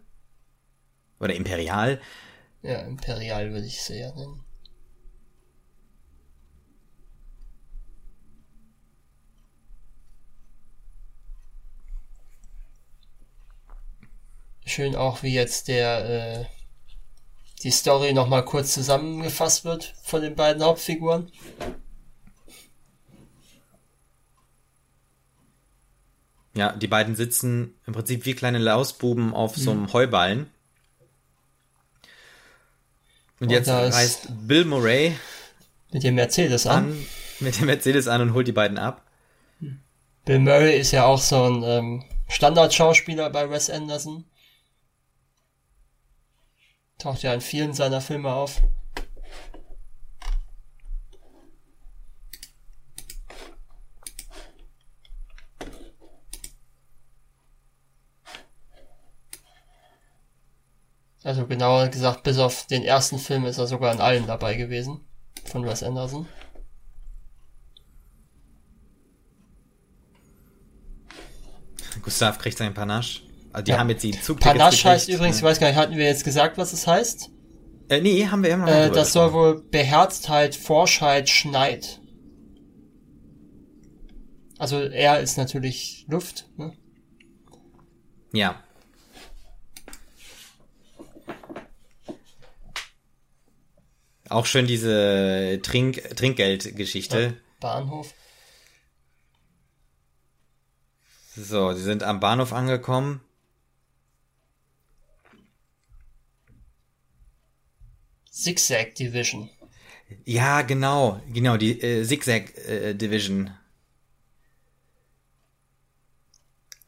Oder Imperial. Ja, Imperial würde ich ja nennen. Schön auch, wie jetzt der äh, die Story nochmal kurz zusammengefasst wird von den beiden Hauptfiguren. Ja, die beiden sitzen im Prinzip wie kleine Lausbuben auf mhm. so einem mhm. Heuballen. Und, Und jetzt reist Bill Murray Mit dem Mercedes an. an mit dem Mercedes an und holt die beiden ab. Bill Murray ist ja auch so ein ähm, Standardschauspieler bei Wes Anderson. Taucht ja in vielen seiner Filme auf. Also genauer gesagt, bis auf den ersten Film ist er sogar in allen dabei gewesen. Von Wes Anderson. Gustav kriegt seinen Panache. Also die Ja. haben jetzt die Zugtickets Panache heißt übrigens, ich weiß gar nicht, hatten wir jetzt gesagt, was es heißt? Äh, nee, haben wir immer noch Äh, das soll wohl Beherztheit, Forschheit, Schneid. Also er ist natürlich Luft. Ne? Ja. Auch schön diese Trink Trinkgeldgeschichte. Bahnhof. So, sie sind am Bahnhof angekommen. Zigzag Division. Ja, genau, genau, die äh, Zigzag äh, Division.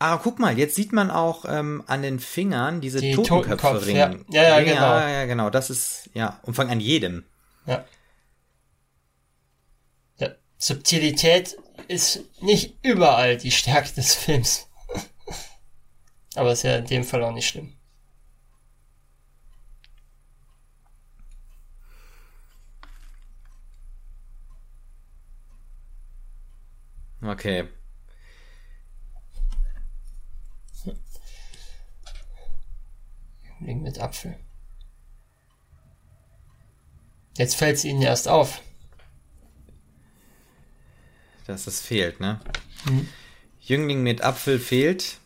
Ah, guck mal, jetzt sieht man auch ähm, an den Fingern diese Die Totenköpfe Totenkopf, ringen. ja. Ja, ja, Ringe, genau. Ja, ja, genau, das ist, ja, Umfang an jedem. Ja. ja. Subtilität ist nicht überall die Stärke des Films. Aber ist ja in dem Fall auch nicht schlimm. Okay. Wegen mit Apfel. Jetzt fällt es ihnen erst auf. Dass das fehlt, ne? Mhm. Jüngling mit Apfel fehlt.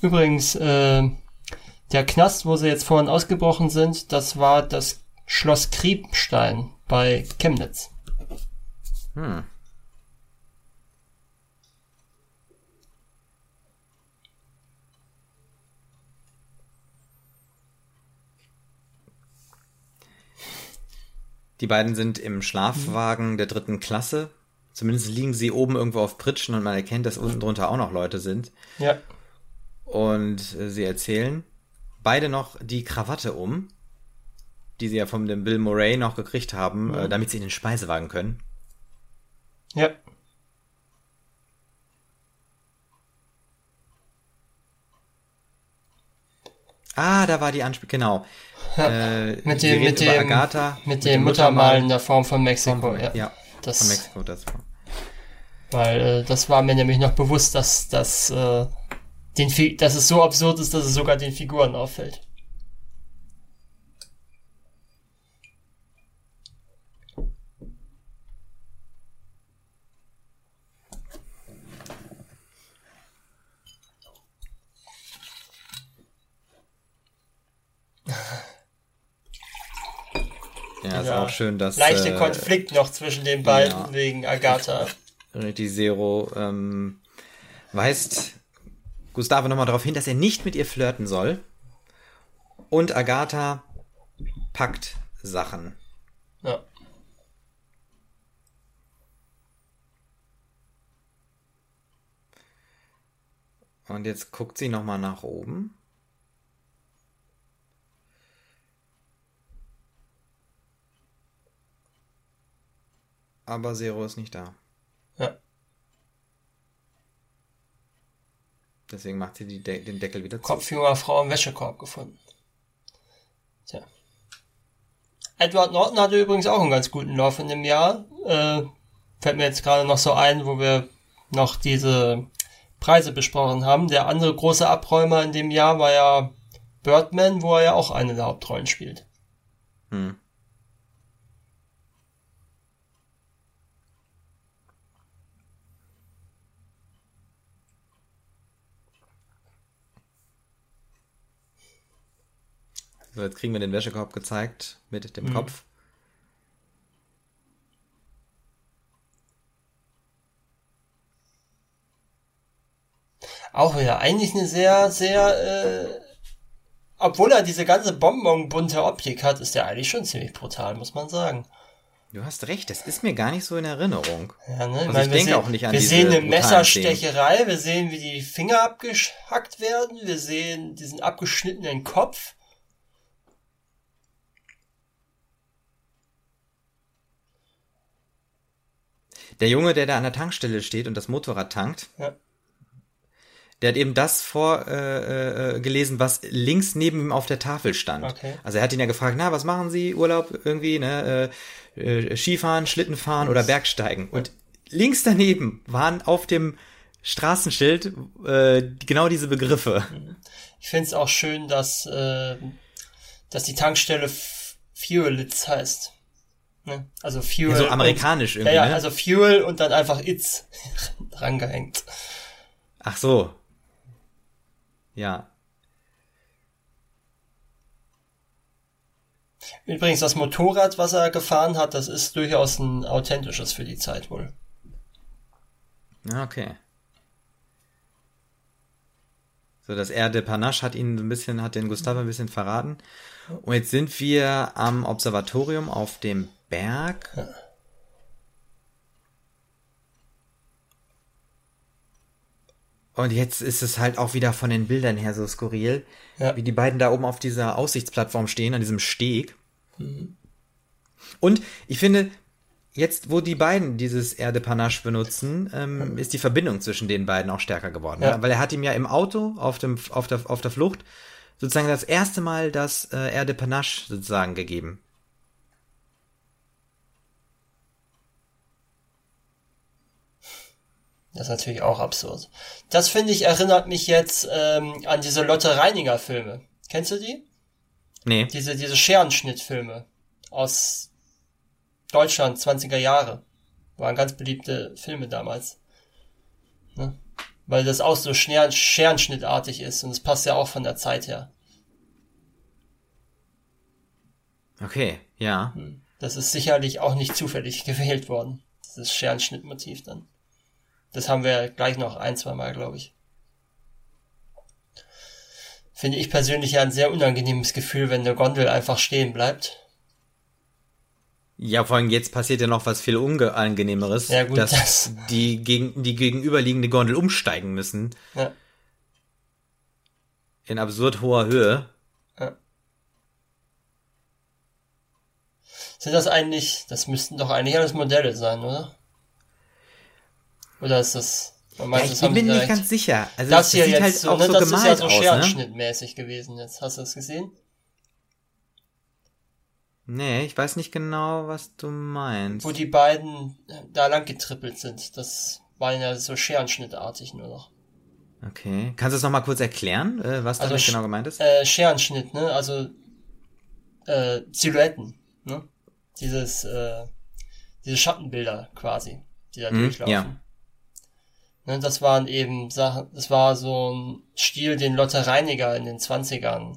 Übrigens, äh, der Knast, wo sie jetzt vorhin ausgebrochen sind, das war das Schloss Kriebstein bei Chemnitz. Hm. Die beiden sind im Schlafwagen der dritten Klasse. Zumindest liegen sie oben irgendwo auf Pritschen und man erkennt, dass unten drunter auch noch Leute sind. Ja. Und äh, sie erzählen beide noch die Krawatte um, die sie ja von dem Bill Murray noch gekriegt haben, äh, damit sie in den Speisewagen können. Ja. Ah, da war die Anspielung, genau. Äh, Mit dem, mit dem, Agatha, mit dem Muttermal in der Form von Mexiko. von, ja. ja, Das, von Mexiko, das war. Weil äh, das war mir nämlich noch bewusst, dass, dass, äh, den, Fi- dass es so absurd ist, dass es sogar den Figuren auffällt. Ja, ist auch schön, dass Leichte äh, Konflikt noch zwischen den beiden wegen Agatha. die Zero ähm, weist Gustave nochmal darauf hin, dass er nicht mit ihr flirten soll. Und Agatha packt Sachen. Ja. Und jetzt guckt sie nochmal nach oben. Aber Zero ist nicht da. Ja. Deswegen macht sie De den Deckel wieder zu. Kopf junger Frau im Wäschekorb gefunden. Tja. Edward Norton hatte übrigens auch einen ganz guten Lauf in dem Jahr. Äh, fällt mir jetzt gerade noch so ein, wo wir noch diese Preise besprochen haben. Der andere große Abräumer in dem Jahr war ja Birdman, wo er ja auch eine der Hauptrollen spielt. Hm. So, jetzt kriegen wir den Wäschekorb gezeigt mit dem Kopf. Auch wieder eigentlich eine sehr, sehr äh, obwohl er diese ganze bonbonbunte Optik hat, ist der eigentlich schon ziemlich brutal, muss man sagen. Du hast recht, das ist mir gar nicht so in Erinnerung. Ja, ne? Also ich, meine, ich wir denke sehen, auch nicht an Wir diese sehen eine Messerstecherei, wir sehen, wie die Finger abgehackt werden, wir sehen diesen abgeschnittenen Kopf. Der Junge, der da an der Tankstelle steht und das Motorrad tankt, Ja. der hat eben das vorgelesen, äh, gelesen, was links neben ihm auf der Tafel stand. Okay. Also er hat ihn ja gefragt, na, was machen Sie? Urlaub irgendwie, ne? Äh, äh, Skifahren, Schlittenfahren oder Bergsteigen. Und links daneben waren auf dem Straßenschild äh, genau diese Begriffe. Ich finde es auch schön, dass, äh, dass die Tankstelle F- Fuelitz heißt. Ne? Also Fuel. Ja, so und- amerikanisch irgendwie, Ja, ja, ne? also Fuel und dann einfach It's drangehängt. Ach so. Ja. Übrigens, das Motorrad, was er gefahren hat, das ist durchaus ein authentisches für die Zeit wohl. Ja, okay. So, das R de Panache hat ihn ein bisschen, hat den Gustav ein bisschen verraten. Und jetzt sind wir am Observatorium auf dem Berg. Und jetzt ist es halt auch wieder von den Bildern her so skurril, Ja. wie die beiden da oben auf dieser Aussichtsplattform stehen, an diesem Steg. Und ich finde, jetzt, wo die beiden dieses Erde Panache benutzen, ähm, ist die Verbindung zwischen den beiden auch stärker geworden. Ja. Ne? Weil er hat ihm ja im Auto auf, dem, auf, der, auf der Flucht sozusagen das erste Mal das äh, Erde Panache sozusagen gegeben. Das ist natürlich auch absurd. Das finde ich erinnert mich jetzt ähm, an diese Lotte Reiniger Filme. Kennst du die? Nee. Diese, diese Scherenschnittfilme aus Deutschland 20er Jahre. Waren ganz beliebte Filme damals. Ne? Weil das auch so Scherenschnittartig ist und es passt ja auch von der Zeit her. Okay, ja. Das ist sicherlich auch nicht zufällig gewählt worden. Dieses Scherenschnittmotiv dann. Das haben wir gleich noch ein, zwei Mal, glaube ich. Finde ich persönlich ja ein sehr unangenehmes Gefühl, wenn eine Gondel einfach stehen bleibt. Ja, vor allem jetzt passiert ja noch was viel unangenehmeres, Ja, gut, dass das- die gegen die gegenüberliegende Gondel umsteigen müssen Ja. in absurd hoher Höhe. Sind das eigentlich, das müssten doch eigentlich alles Modelle sein, oder? Oder ist das, Ja, ich das bin mir nicht ganz sicher. Also das hier sieht jetzt halt so, auch ne, so das ist ja gemalt so ne? Scherenschnittmäßig gewesen jetzt. Hast du das gesehen? Nee, ich weiß nicht genau, was du meinst. Wo die beiden äh, da lang getrippelt sind. Das waren ja so Scherenschnittartig nur noch. Okay. Kannst du es nochmal kurz erklären, äh, was Also damit genau gemeint ist? Äh, Scherenschnitt, ne? Also äh, Silhouetten, ne? Dieses, äh, diese Schattenbilder quasi, die da Mhm, durchlaufen. ja. Ne, das waren eben Sachen, das war so ein Stil, den Lotte Reiniger in den 20ern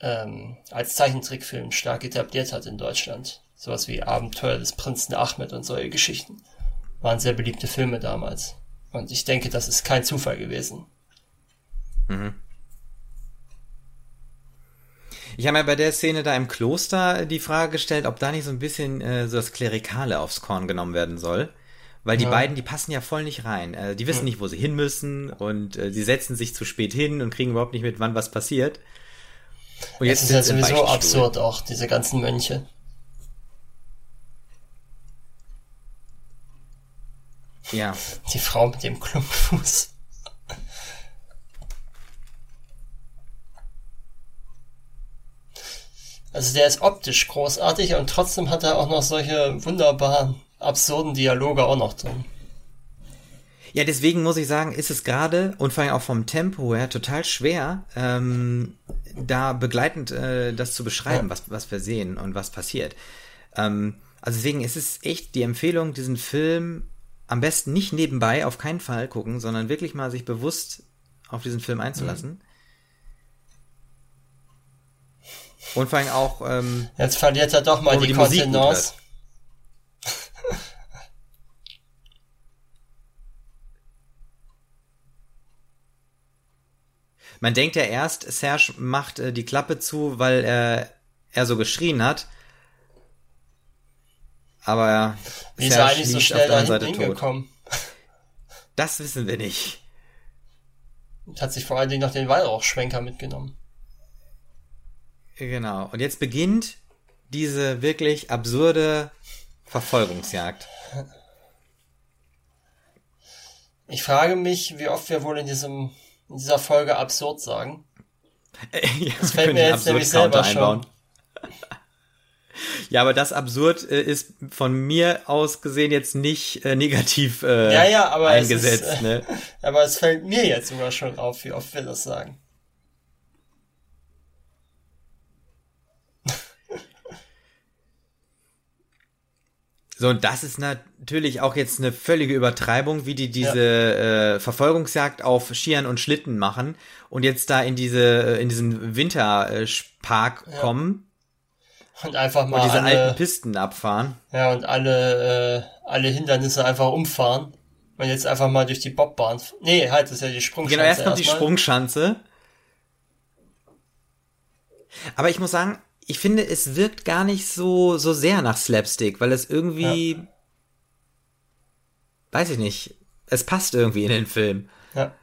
ähm, als Zeichentrickfilm stark etabliert hat in Deutschland. Sowas wie Abenteuer des Prinzen Ahmed und solche Geschichten. Waren sehr beliebte Filme damals. Und ich denke, das ist kein Zufall gewesen. Ich habe mir bei der Szene da im Kloster die Frage gestellt, ob da nicht so ein bisschen äh, so das Klerikale aufs Korn genommen werden soll. Weil die Ja. beiden, die passen ja voll nicht rein. Äh, die wissen nicht, wo sie hin müssen und äh, sie setzen sich zu spät hin und kriegen überhaupt nicht mit, wann was passiert. Und Das ist ja sowieso absurd auch, diese ganzen Mönche. Ja. Die Frau mit dem Klumpfuß. Also der ist optisch großartig und trotzdem hat er auch noch solche wunderbaren, absurden Dialoge auch noch drin. Ja, deswegen muss ich sagen, ist es gerade und vor allem auch vom Tempo her total schwer, ähm, da begleitend äh, das zu beschreiben, Ja. was, was wir sehen und was passiert. Ähm, also deswegen ist es echt die Empfehlung, diesen Film am besten nicht nebenbei, auf keinen Fall gucken, sondern wirklich mal sich bewusst auf diesen Film einzulassen. Und vor allem auch, ähm, Jetzt verliert er doch mal die, die Kontenance. Man denkt ja erst, Serge macht äh, die Klappe zu, weil er, er so geschrien hat. Aber Wie ist er eigentlich so schnell da hingekommen? Das wissen wir nicht. Und hat sich vor allen Dingen noch den Weihrauchschwenker mitgenommen. Genau. Und jetzt beginnt diese wirklich absurde Verfolgungsjagd. Ich frage mich, wie oft wir wohl in diesem in dieser Folge absurd sagen. ja, das fällt mir jetzt nämlich selber einbauen. schon. Ja, aber das absurd äh, ist von mir aus gesehen jetzt nicht äh, negativ äh, ja, ja, aber eingesetzt. Es ist, ne? aber es fällt mir jetzt sogar schon auf, wie oft wir das sagen. So, und das ist natürlich auch jetzt eine völlige Übertreibung, wie die diese ja. äh, Verfolgungsjagd auf Skiern und Schlitten machen und jetzt da in diese in diesen Winterpark ja. kommen und einfach mal und diese alle, alten Pisten abfahren. Ja, und alle äh, alle Hindernisse einfach umfahren und jetzt einfach mal durch die Bobbahn. Nee, halt, das ist ja die Sprungschanze. Genau, erst kommt die Sprungschanze. Aber ich muss sagen, ich finde, es wirkt gar nicht so, so sehr nach Slapstick, weil es irgendwie, ja. weiß ich nicht, es passt irgendwie in den Film. Ja.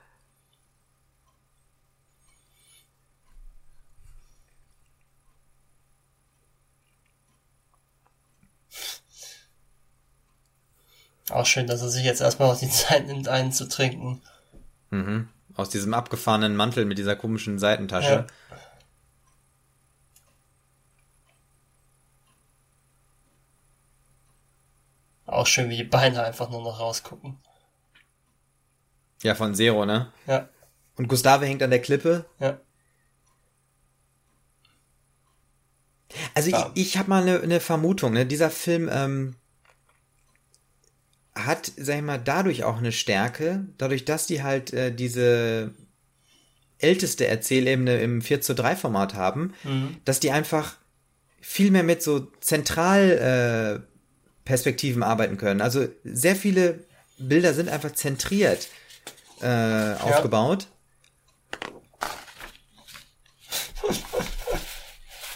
Auch schön, dass er sich jetzt erstmal noch die Zeit nimmt, einen zu trinken. Mhm. Aus diesem abgefahrenen Mantel mit dieser komischen Seitentasche. Ja. Auch schön, wie die Beine einfach nur noch rausgucken. Ja, von Zero, ne? Ja. Und Gustave hängt an der Klippe. Ja. Also ja. ich, ich habe mal eine ne Vermutung, ne? Dieser Film ähm, hat, sag ich mal, dadurch auch eine Stärke, dadurch, dass die halt äh, diese älteste Erzählebene im 4 zu 3 Format haben, mhm. dass die einfach viel mehr mit so zentral äh, Perspektiven arbeiten können. Also sehr viele Bilder sind einfach zentriert äh, ja. aufgebaut.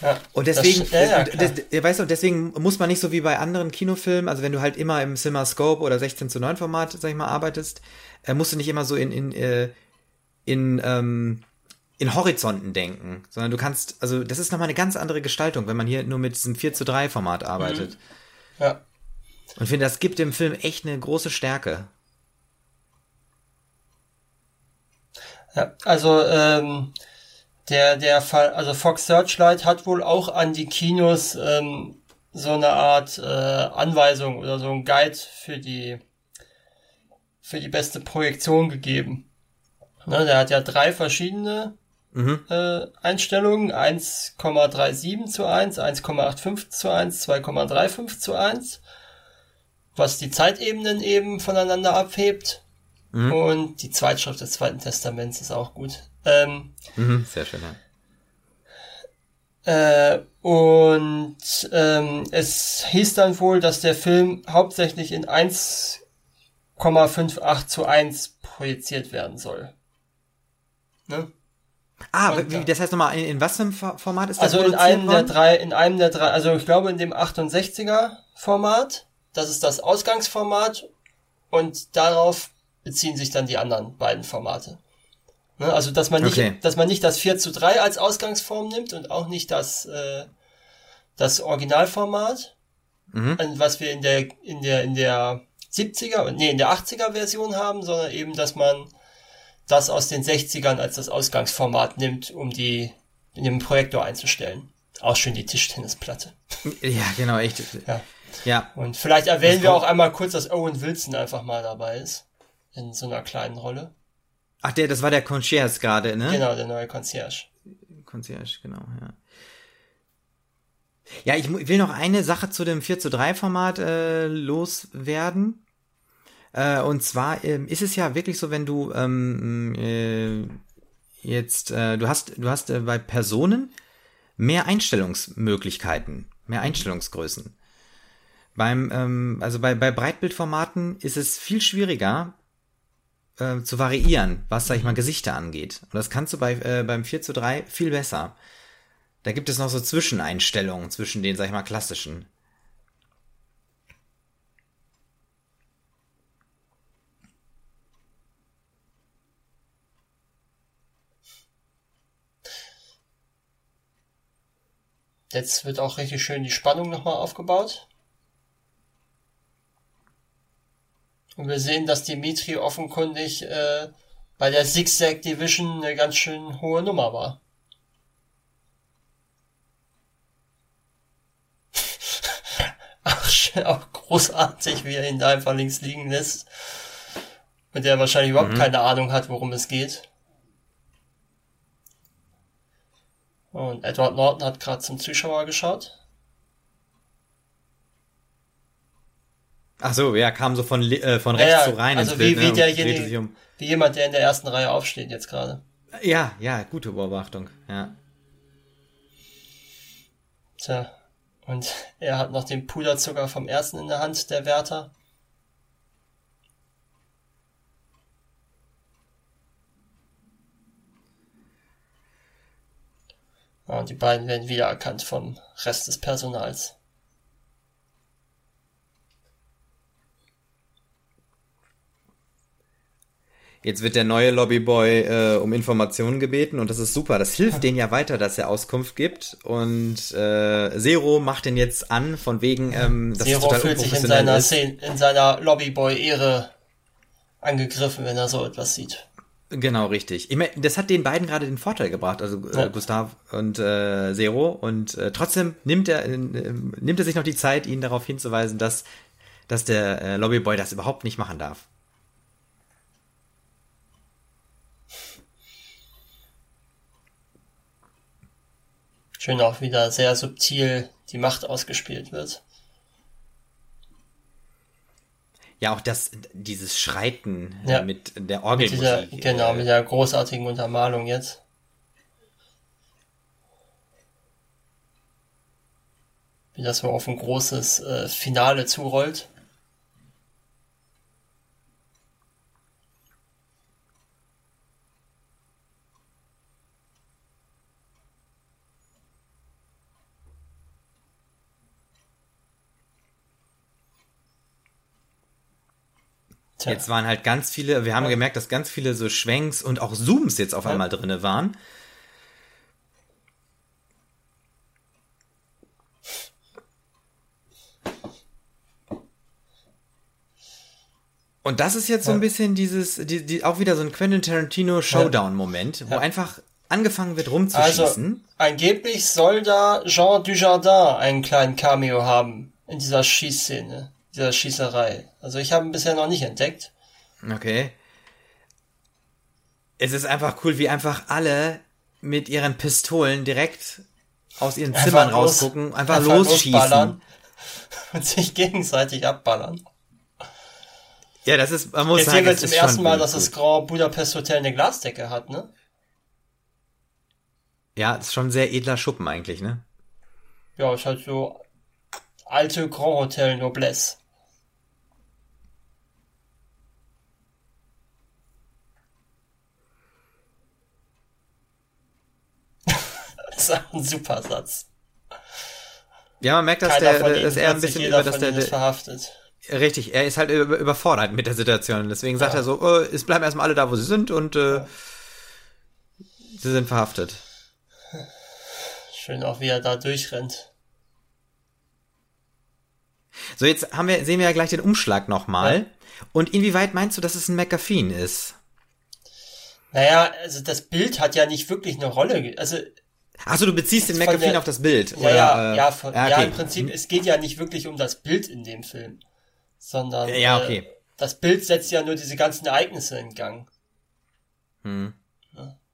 Ja, und deswegen, das, ja, ja, des, weißt du, deswegen muss man nicht so wie bei anderen Kinofilmen, also wenn du halt immer im CinemaScope oder 16 zu 9 Format, sag ich mal, arbeitest, äh, musst du nicht immer so in, in, äh, in, ähm, in Horizonten denken, sondern du kannst, also das ist nochmal eine ganz andere Gestaltung, wenn man hier nur mit diesem 4 zu 3 Format arbeitet. Mhm. Ja. Und ich finde, das gibt dem Film echt eine große Stärke. Ja, also ähm, der der Fall, also Fox Searchlight hat wohl auch an die Kinos ähm, so eine Art äh, Anweisung oder so ein Guide für die für die beste Projektion gegeben. Ne, der hat ja drei verschiedene mhm. äh, Einstellungen, 1,37 zu 1, 1,85 zu 1, 2,35 zu 1 was die Zeitebenen eben voneinander abhebt. Mhm. Und die Zweitschrift des Zweiten Testaments ist auch gut. Ähm, mhm, sehr schön, ja. Äh, und ähm, es hieß dann wohl, dass der Film hauptsächlich in 1,58 zu 1 projiziert werden soll. Ne? Ah, wie, das heißt nochmal, in, in was für einem Format ist das? Also in einem worden? der drei, in einem der drei, also ich glaube in dem 68er Format. Das ist das Ausgangsformat und darauf beziehen sich dann die anderen beiden Formate. Ne? Also, dass man nicht, okay. dass man nicht das 4 zu 3 als Ausgangsform nimmt und auch nicht das, äh, das Originalformat, mhm. was wir in der, in der, in der 70er, nee, in der 80er Version haben, sondern eben, dass man das aus den 60ern als das Ausgangsformat nimmt, um die in dem Projektor einzustellen. Auch schön die Tischtennisplatte. Ja, genau, echt. Ja. Ja. Und vielleicht erwähnen wir auch einmal kurz, dass Owen Wilson einfach mal dabei ist. In so einer kleinen Rolle. Ach, der, das war der Concierge gerade, ne? Genau, der neue Concierge. Concierge, genau, ja. Ja, ich will noch eine Sache zu dem 4 zu 3 Format äh, loswerden. Äh, und zwar äh, ist es ja wirklich so, wenn du ähm, äh, jetzt, äh, du hast, du hast äh, bei Personen mehr Einstellungsmöglichkeiten, mehr Einstellungsgrößen. Beim, ähm, also bei, bei Breitbildformaten ist es viel schwieriger, äh, zu variieren, was, sag ich mal, Gesichter angeht. Und das kannst du bei, äh, beim 4 zu 3 viel besser. Da gibt es noch so Zwischeneinstellungen zwischen den, sag ich mal, klassischen. Jetzt wird auch richtig schön die Spannung nochmal aufgebaut. Und wir sehen, dass Dimitri offenkundig äh, bei der Zigzag Division eine ganz schön hohe Nummer war. Ach, auch großartig, wie er ihn da einfach links liegen lässt. Mit der er wahrscheinlich überhaupt mhm. keine Ahnung hat, worum es geht. Und Edward Norton hat gerade zum Zuschauer geschaut. Ach so, ja, kam so von, äh, von rechts ja, so rein also ins Bild. Wie, wie, ne, derjenige, um. wie jemand, der in der ersten Reihe aufsteht jetzt gerade. Ja, ja, gute Beobachtung, ja. Tja, und er hat noch den Puderzucker vom ersten in der Hand, der Wärter. Ja, und die beiden werden wiedererkannt vom Rest des Personals. Jetzt wird der neue Lobbyboy äh, um Informationen gebeten und das ist super. Das hilft denen ja weiter, dass er Auskunft gibt. Und äh, Zero macht den jetzt an, von wegen, ähm, das Zero fühlt sich in seiner, Szene, in seiner Lobbyboy-Ehre angegriffen, wenn er so etwas sieht. Genau, richtig. Ich mein, das hat den beiden gerade den Vorteil gebracht, also äh, ja. Gustav und äh, Zero. Und äh, trotzdem nimmt er, äh, nimmt er sich noch die Zeit, ihnen darauf hinzuweisen, dass, dass der äh, Lobbyboy das überhaupt nicht machen darf. Schön auch wieder sehr subtil die Macht ausgespielt wird. Ja, auch das, dieses Schreiten äh, ja. mit der Orgel. Mit dieser, genau, mit der großartigen Untermalung jetzt. Wie das so auf ein großes äh, Finale zurollt. Tja. Jetzt waren halt ganz viele, wir haben ja. gemerkt, dass ganz viele so Schwenks und auch Zooms jetzt auf ja. einmal drinne waren. Und das ist jetzt so ein bisschen dieses, die, die, auch wieder so ein Quentin Tarantino Showdown-Moment, wo einfach angefangen wird rumzuschießen. Also, angeblich soll da Jean Dujardin einen kleinen Cameo haben in dieser Schießszene dieser Schießerei. Also ich habe ihn bisher noch nicht entdeckt. Okay. Es ist einfach cool, wie einfach alle mit ihren Pistolen direkt aus ihren einfach Zimmern los, rausgucken, einfach, einfach losschießen. Und sich gegenseitig abballern. Ja, das ist, man muss Jetzt sagen, wir zum ersten Mal, dass das Grand Budapest Hotel eine Glasdecke hat, ne? Ja, ist schon ein sehr edler Schuppen eigentlich, ne? Ja, ist halt so alte Grand Hotel Noblesse. Das ist ein super Satz. Ja, man merkt, dass, der, dass er ein bisschen über das der, verhaftet. Richtig, er ist halt überfordert mit der Situation. Deswegen sagt ja. er so, oh, es bleiben erstmal alle da, wo sie sind und äh, ja. sie sind verhaftet. Schön auch, wie er da durchrennt. So, jetzt haben wir, sehen wir ja gleich den Umschlag nochmal. Ja. Und inwieweit meinst du, dass es ein McAfee ist? Naja, also das Bild hat ja nicht wirklich eine Rolle. Also Achso, du beziehst den McAfee auf das Bild. Ja, oder, ja, äh, ja, von, ja, okay. ja, im Prinzip, es geht ja nicht wirklich um das Bild in dem Film, sondern ja, okay. äh, das Bild setzt ja nur diese ganzen Ereignisse in Gang. Hm.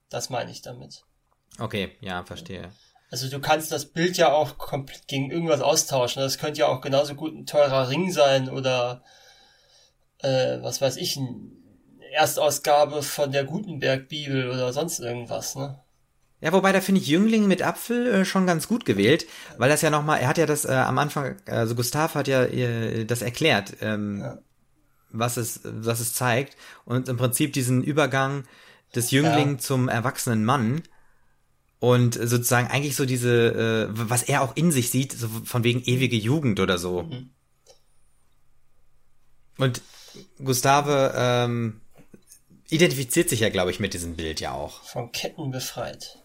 Das meine ich damit. Okay, ja, verstehe. Also du kannst das Bild ja auch komplett gegen irgendwas austauschen. Das könnte ja auch genauso gut ein teurer Ring sein oder äh, was weiß ich, eine Erstausgabe von der Gutenberg-Bibel oder sonst irgendwas, ne? Ja, wobei da finde ich Jüngling mit Apfel äh, schon ganz gut gewählt, weil das ja nochmal, er hat ja das äh, am Anfang, also Gustav hat ja äh, das erklärt, ähm, ja. was es, was es zeigt und im Prinzip diesen Übergang des Jüngling Ja. zum erwachsenen Mann und sozusagen eigentlich so diese, äh, was er auch in sich sieht, so von wegen ewige Jugend oder so. Mhm. Und Gustave ähm, identifiziert sich ja, glaube ich, mit diesem Bild ja auch. Von Ketten befreit.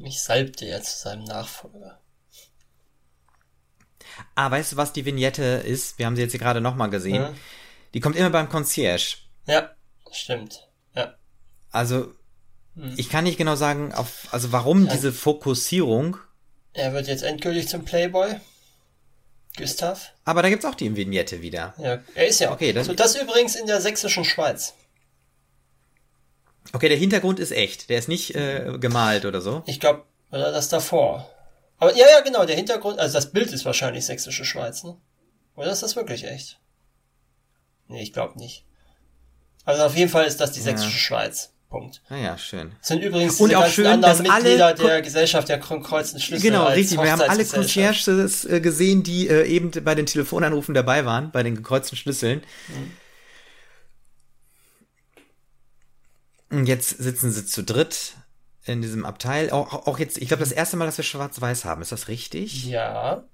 Mich salbte er zu seinem Nachfolger. Ah, weißt du, was die Vignette ist? Wir haben sie jetzt hier gerade nochmal gesehen. Ja. Die kommt immer beim Concierge. Ja, stimmt. Ja. Also, ich kann nicht genau sagen, auf, also warum diese Fokussierung, Er wird jetzt endgültig zum Playboy. Gustav. aber da gibt's auch die Vignette wieder. Ja, er ist ja. Okay, dann- so, das übrigens in der sächsischen Schweiz. Okay, der Hintergrund ist echt. Der ist nicht äh, gemalt oder so. Ich glaube, oder das davor. Aber ja, ja, genau, der Hintergrund, also das Bild ist wahrscheinlich sächsische Schweiz, ne? Oder ist das wirklich echt? Nee, ich glaube nicht. Also auf jeden Fall ist das die sächsische Schweiz. Punkt. Naja, schön. Das sind übrigens Und auch schön, anderen dass alle Mitglieder Ko- der Gesellschaft der Kre- kreuzenden Schlüssel. Genau, richtig. Wir haben alle. Concierges äh, gesehen, die äh, eben bei den Telefonanrufen dabei waren, bei den gekreuzten Schlüsseln. Und jetzt sitzen sie zu dritt in diesem Abteil. Auch, auch jetzt, ich glaube, das erste Mal, dass wir Schwarz-Weiß haben. Ist das richtig? Ja.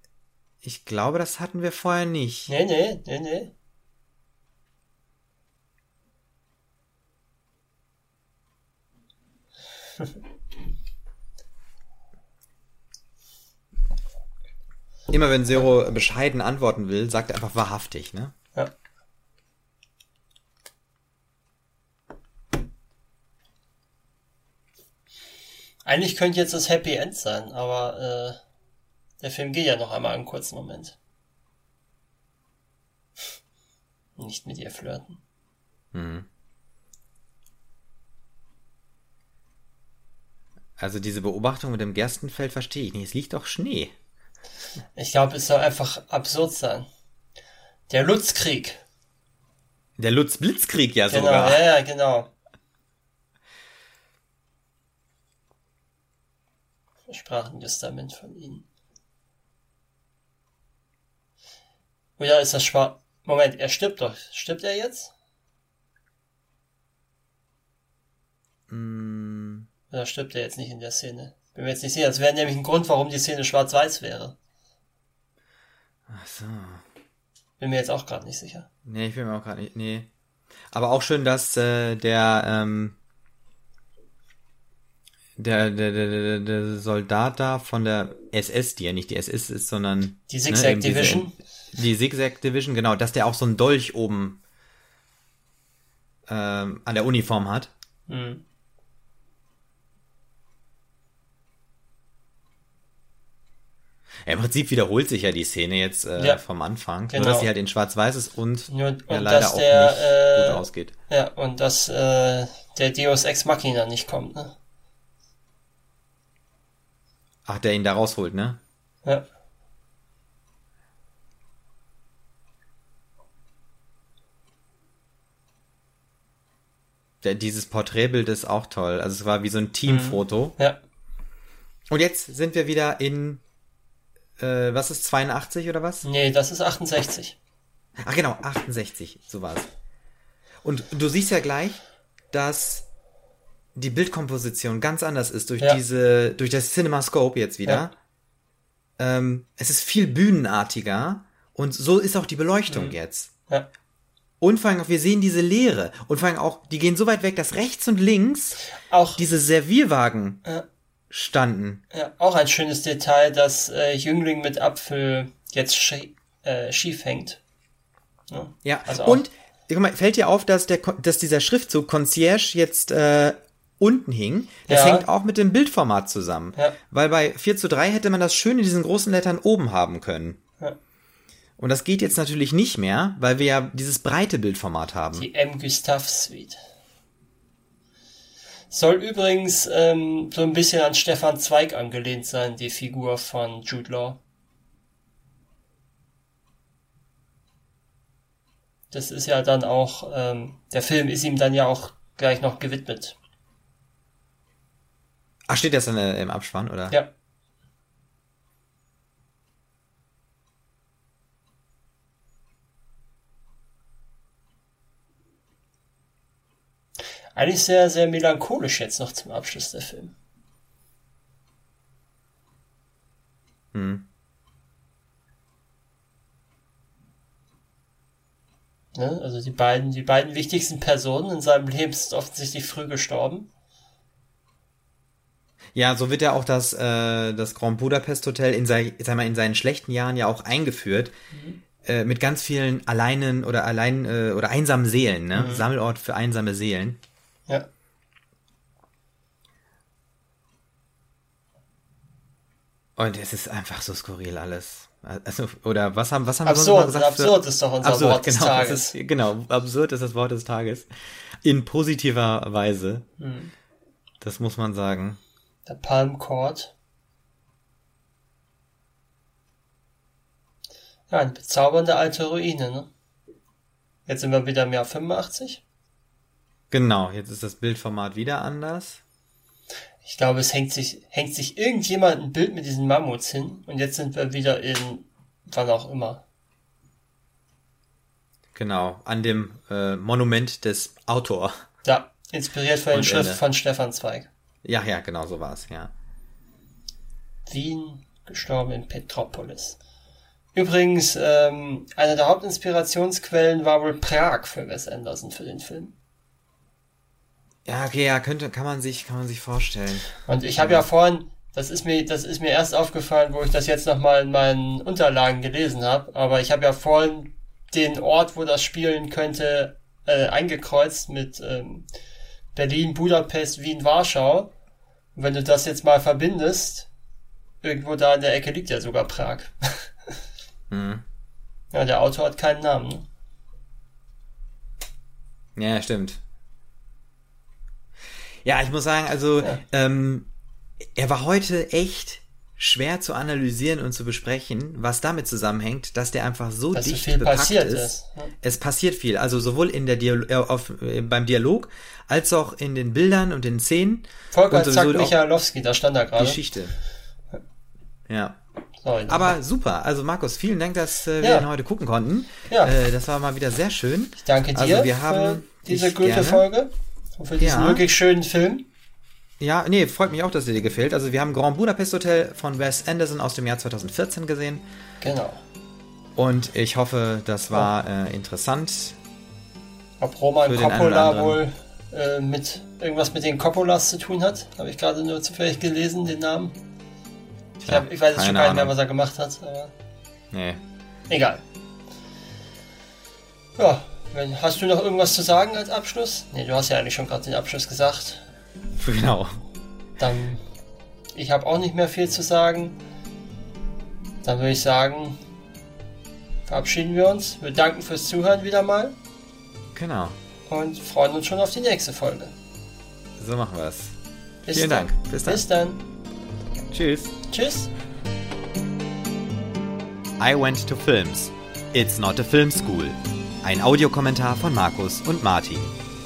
Ich glaube, das hatten wir vorher nicht. Nee, nee, nee, nee. Immer wenn Zero bescheiden antworten will, sagt er einfach wahrhaftig, ne? Ja. Eigentlich könnte jetzt das Happy End sein, aber äh, der Film geht ja noch einmal einen kurzen Moment. Nicht mit ihr flirten. Also diese Beobachtung mit dem Gerstenfeld verstehe ich nicht. Es liegt doch Schnee. Ich glaube, es soll einfach absurd sein. Der Lutzkrieg. Der Lutz-Blitzkrieg ja Genau, sogar. ja, ja, genau. Sprachentestament von ihnen. Oder ist das schwarz? Moment, er stirbt doch. Stirbt er jetzt? Mm, Oder stirbt er jetzt nicht in der Szene? Bin mir jetzt nicht sicher. Das wäre nämlich ein Grund, warum die Szene schwarz-weiß wäre. ach so. Bin mir jetzt auch gerade nicht sicher. Nee, ich bin mir auch gerade nicht. Nee. Aber auch schön, dass äh, der, ähm, der, der, der, der, Soldat da von der SS, die ja nicht die SS ist, sondern Die Zigzag diese- Division. Die Zigzag Division, genau, dass der auch so einen Dolch oben ähm, an der Uniform hat. Hm. Ja, Im Prinzip wiederholt sich ja die Szene jetzt äh, Ja. vom Anfang, Genau. nur dass sie halt in Schwarz-Weiß ist und ja, und leider dass auch der, nicht äh, gut ausgeht. Ja, und dass äh, der Deus Ex Machina nicht kommt, ne? Ach, der ihn da rausholt, ne? Ja. Der, dieses Porträtbild ist auch toll. Also es war wie so ein Teamfoto. Ja. Und jetzt sind wir wieder in, äh, was ist 82 oder was? Nee, das ist 68. Ach genau, 68, so war es. Und du siehst ja gleich, dass die Bildkomposition ganz anders ist durch Ja. diese, durch das CinemaScope jetzt wieder. Ähm, es ist viel bühnenartiger und so ist auch die Beleuchtung jetzt. Ja. Und vor allem auch, wir sehen diese Leere. Und vor allem auch, die gehen so weit weg, dass rechts und links Auch, diese Servierwagen Ja. standen. ja, auch ein schönes Detail, dass äh, Jüngling mit Apfel jetzt schie äh, schief hängt. Ja. Ja, Also und guck mal, fällt dir auf, dass, der, dass dieser Schriftzug Concierge jetzt äh, unten hing? Das Ja. hängt auch mit dem Bildformat zusammen. Ja. Weil bei 4 zu 3 hätte man das schön in diesen großen Lettern oben haben können. Ja. Und das geht jetzt natürlich nicht mehr, weil wir ja dieses breite Bildformat haben. Die M. Gustav Suite. Soll übrigens ähm, so ein bisschen an Stefan Zweig angelehnt sein, die Figur von Jude Law. Das ist ja dann auch, ähm, der Film ist ihm dann ja auch gleich noch gewidmet. Ach, steht das dann im Abspann, oder? Ja. Eigentlich sehr, sehr melancholisch jetzt noch zum Abschluss der Film. Hm. Ne? Also die beiden, die beiden wichtigsten Personen in seinem Leben sind offensichtlich früh gestorben. Ja, so wird ja auch das, äh, das Grand Budapest Hotel in, sei, sag mal, in seinen schlechten Jahren ja auch eingeführt. Mhm. Äh, mit ganz vielen alleinen oder allein äh, oder einsamen Seelen, ne? Mhm. Sammelort für einsame Seelen. Ja. Und es ist einfach so skurril alles. Also, oder was haben, was haben absurd, wir gesagt? Absurd für, ist doch unser absurd, Wort des genau, Tages. Ist, genau, absurd ist das Wort des Tages. In positiver Weise. Mhm. Das muss man sagen. Der Palm Court. Ja, eine bezaubernde alte Ruine, ne? Jetzt sind wir wieder im Jahr 85. Genau, jetzt ist das Bildformat wieder anders. Ich glaube, es hängt sich, hängt sich irgendjemand ein Bild mit diesen Mammuts hin und jetzt sind wir wieder in wann auch immer. Genau, an dem äh, Monument des Autor. Ja, inspiriert von den Schriften von Stefan Zweig. Ja, ja, genau so war es, ja. Wien, gestorben in Petropolis. Übrigens, ähm, eine der Hauptinspirationsquellen war wohl Prag für Wes Anderson für den Film. Ja, okay, ja, könnte, kann man sich, kann man sich vorstellen. Und ich habe ja vorhin, das ist mir, das ist mir erst aufgefallen, wo ich das jetzt nochmal in meinen Unterlagen gelesen habe, aber ich habe ja vorhin den Ort, wo das spielen könnte, äh, eingekreuzt mit ähm, Berlin, Budapest, Wien, Warschau. Und wenn du das jetzt mal verbindest, irgendwo da in der Ecke liegt ja sogar Prag. mhm. Ja, der Autor hat keinen Namen. Ne? Ja, stimmt. Ja, ich muss sagen, also ja. ähm, er war heute echt schwer zu analysieren und zu besprechen, was damit zusammenhängt, dass der einfach so dass dicht so bepackt ist. ist. Es passiert viel, also sowohl in der Dialo äh, auf, äh, beim Dialog als auch in den Bildern und den Szenen. Volker Zack Michalowski, da stand da gerade. Geschichte. Ja. Sorry, Aber super, also Markus, vielen Dank, dass äh, wir ja. ihn heute gucken konnten. Ja. Äh, das war mal wieder sehr schön. Ich danke dir also wir haben für diese gute Folge. Und für diesen ja. wirklich schönen Film. Ja, nee, freut mich auch, dass er dir gefällt. Also wir haben Grand Budapest Hotel von Wes Anderson aus dem Jahr 2014 gesehen. Genau. Und ich hoffe, das war äh, interessant. Ob Roman Coppola wohl äh, mit irgendwas mit den Coppolas zu tun hat, habe ich gerade nur zufällig gelesen, den Namen. Ich, hab, ich weiß jetzt schon gar nicht mehr, was er gemacht hat, aber. Nee. Egal. Ja, Hast du noch irgendwas zu sagen als Abschluss? Ne, du hast ja eigentlich schon gerade den Abschluss gesagt. Genau. Dann, ich habe auch nicht mehr viel zu sagen. Dann würde ich sagen, verabschieden wir uns. Wir danken fürs Zuhören wieder mal. Genau. Und freuen uns schon auf die nächste Folge. So machen wir es. Vielen dann. Dank. Bis dann. Bis dann. Tschüss. Tschüss. I went to films. It's not a film school. Ein Audiokommentar von Markus und Martin.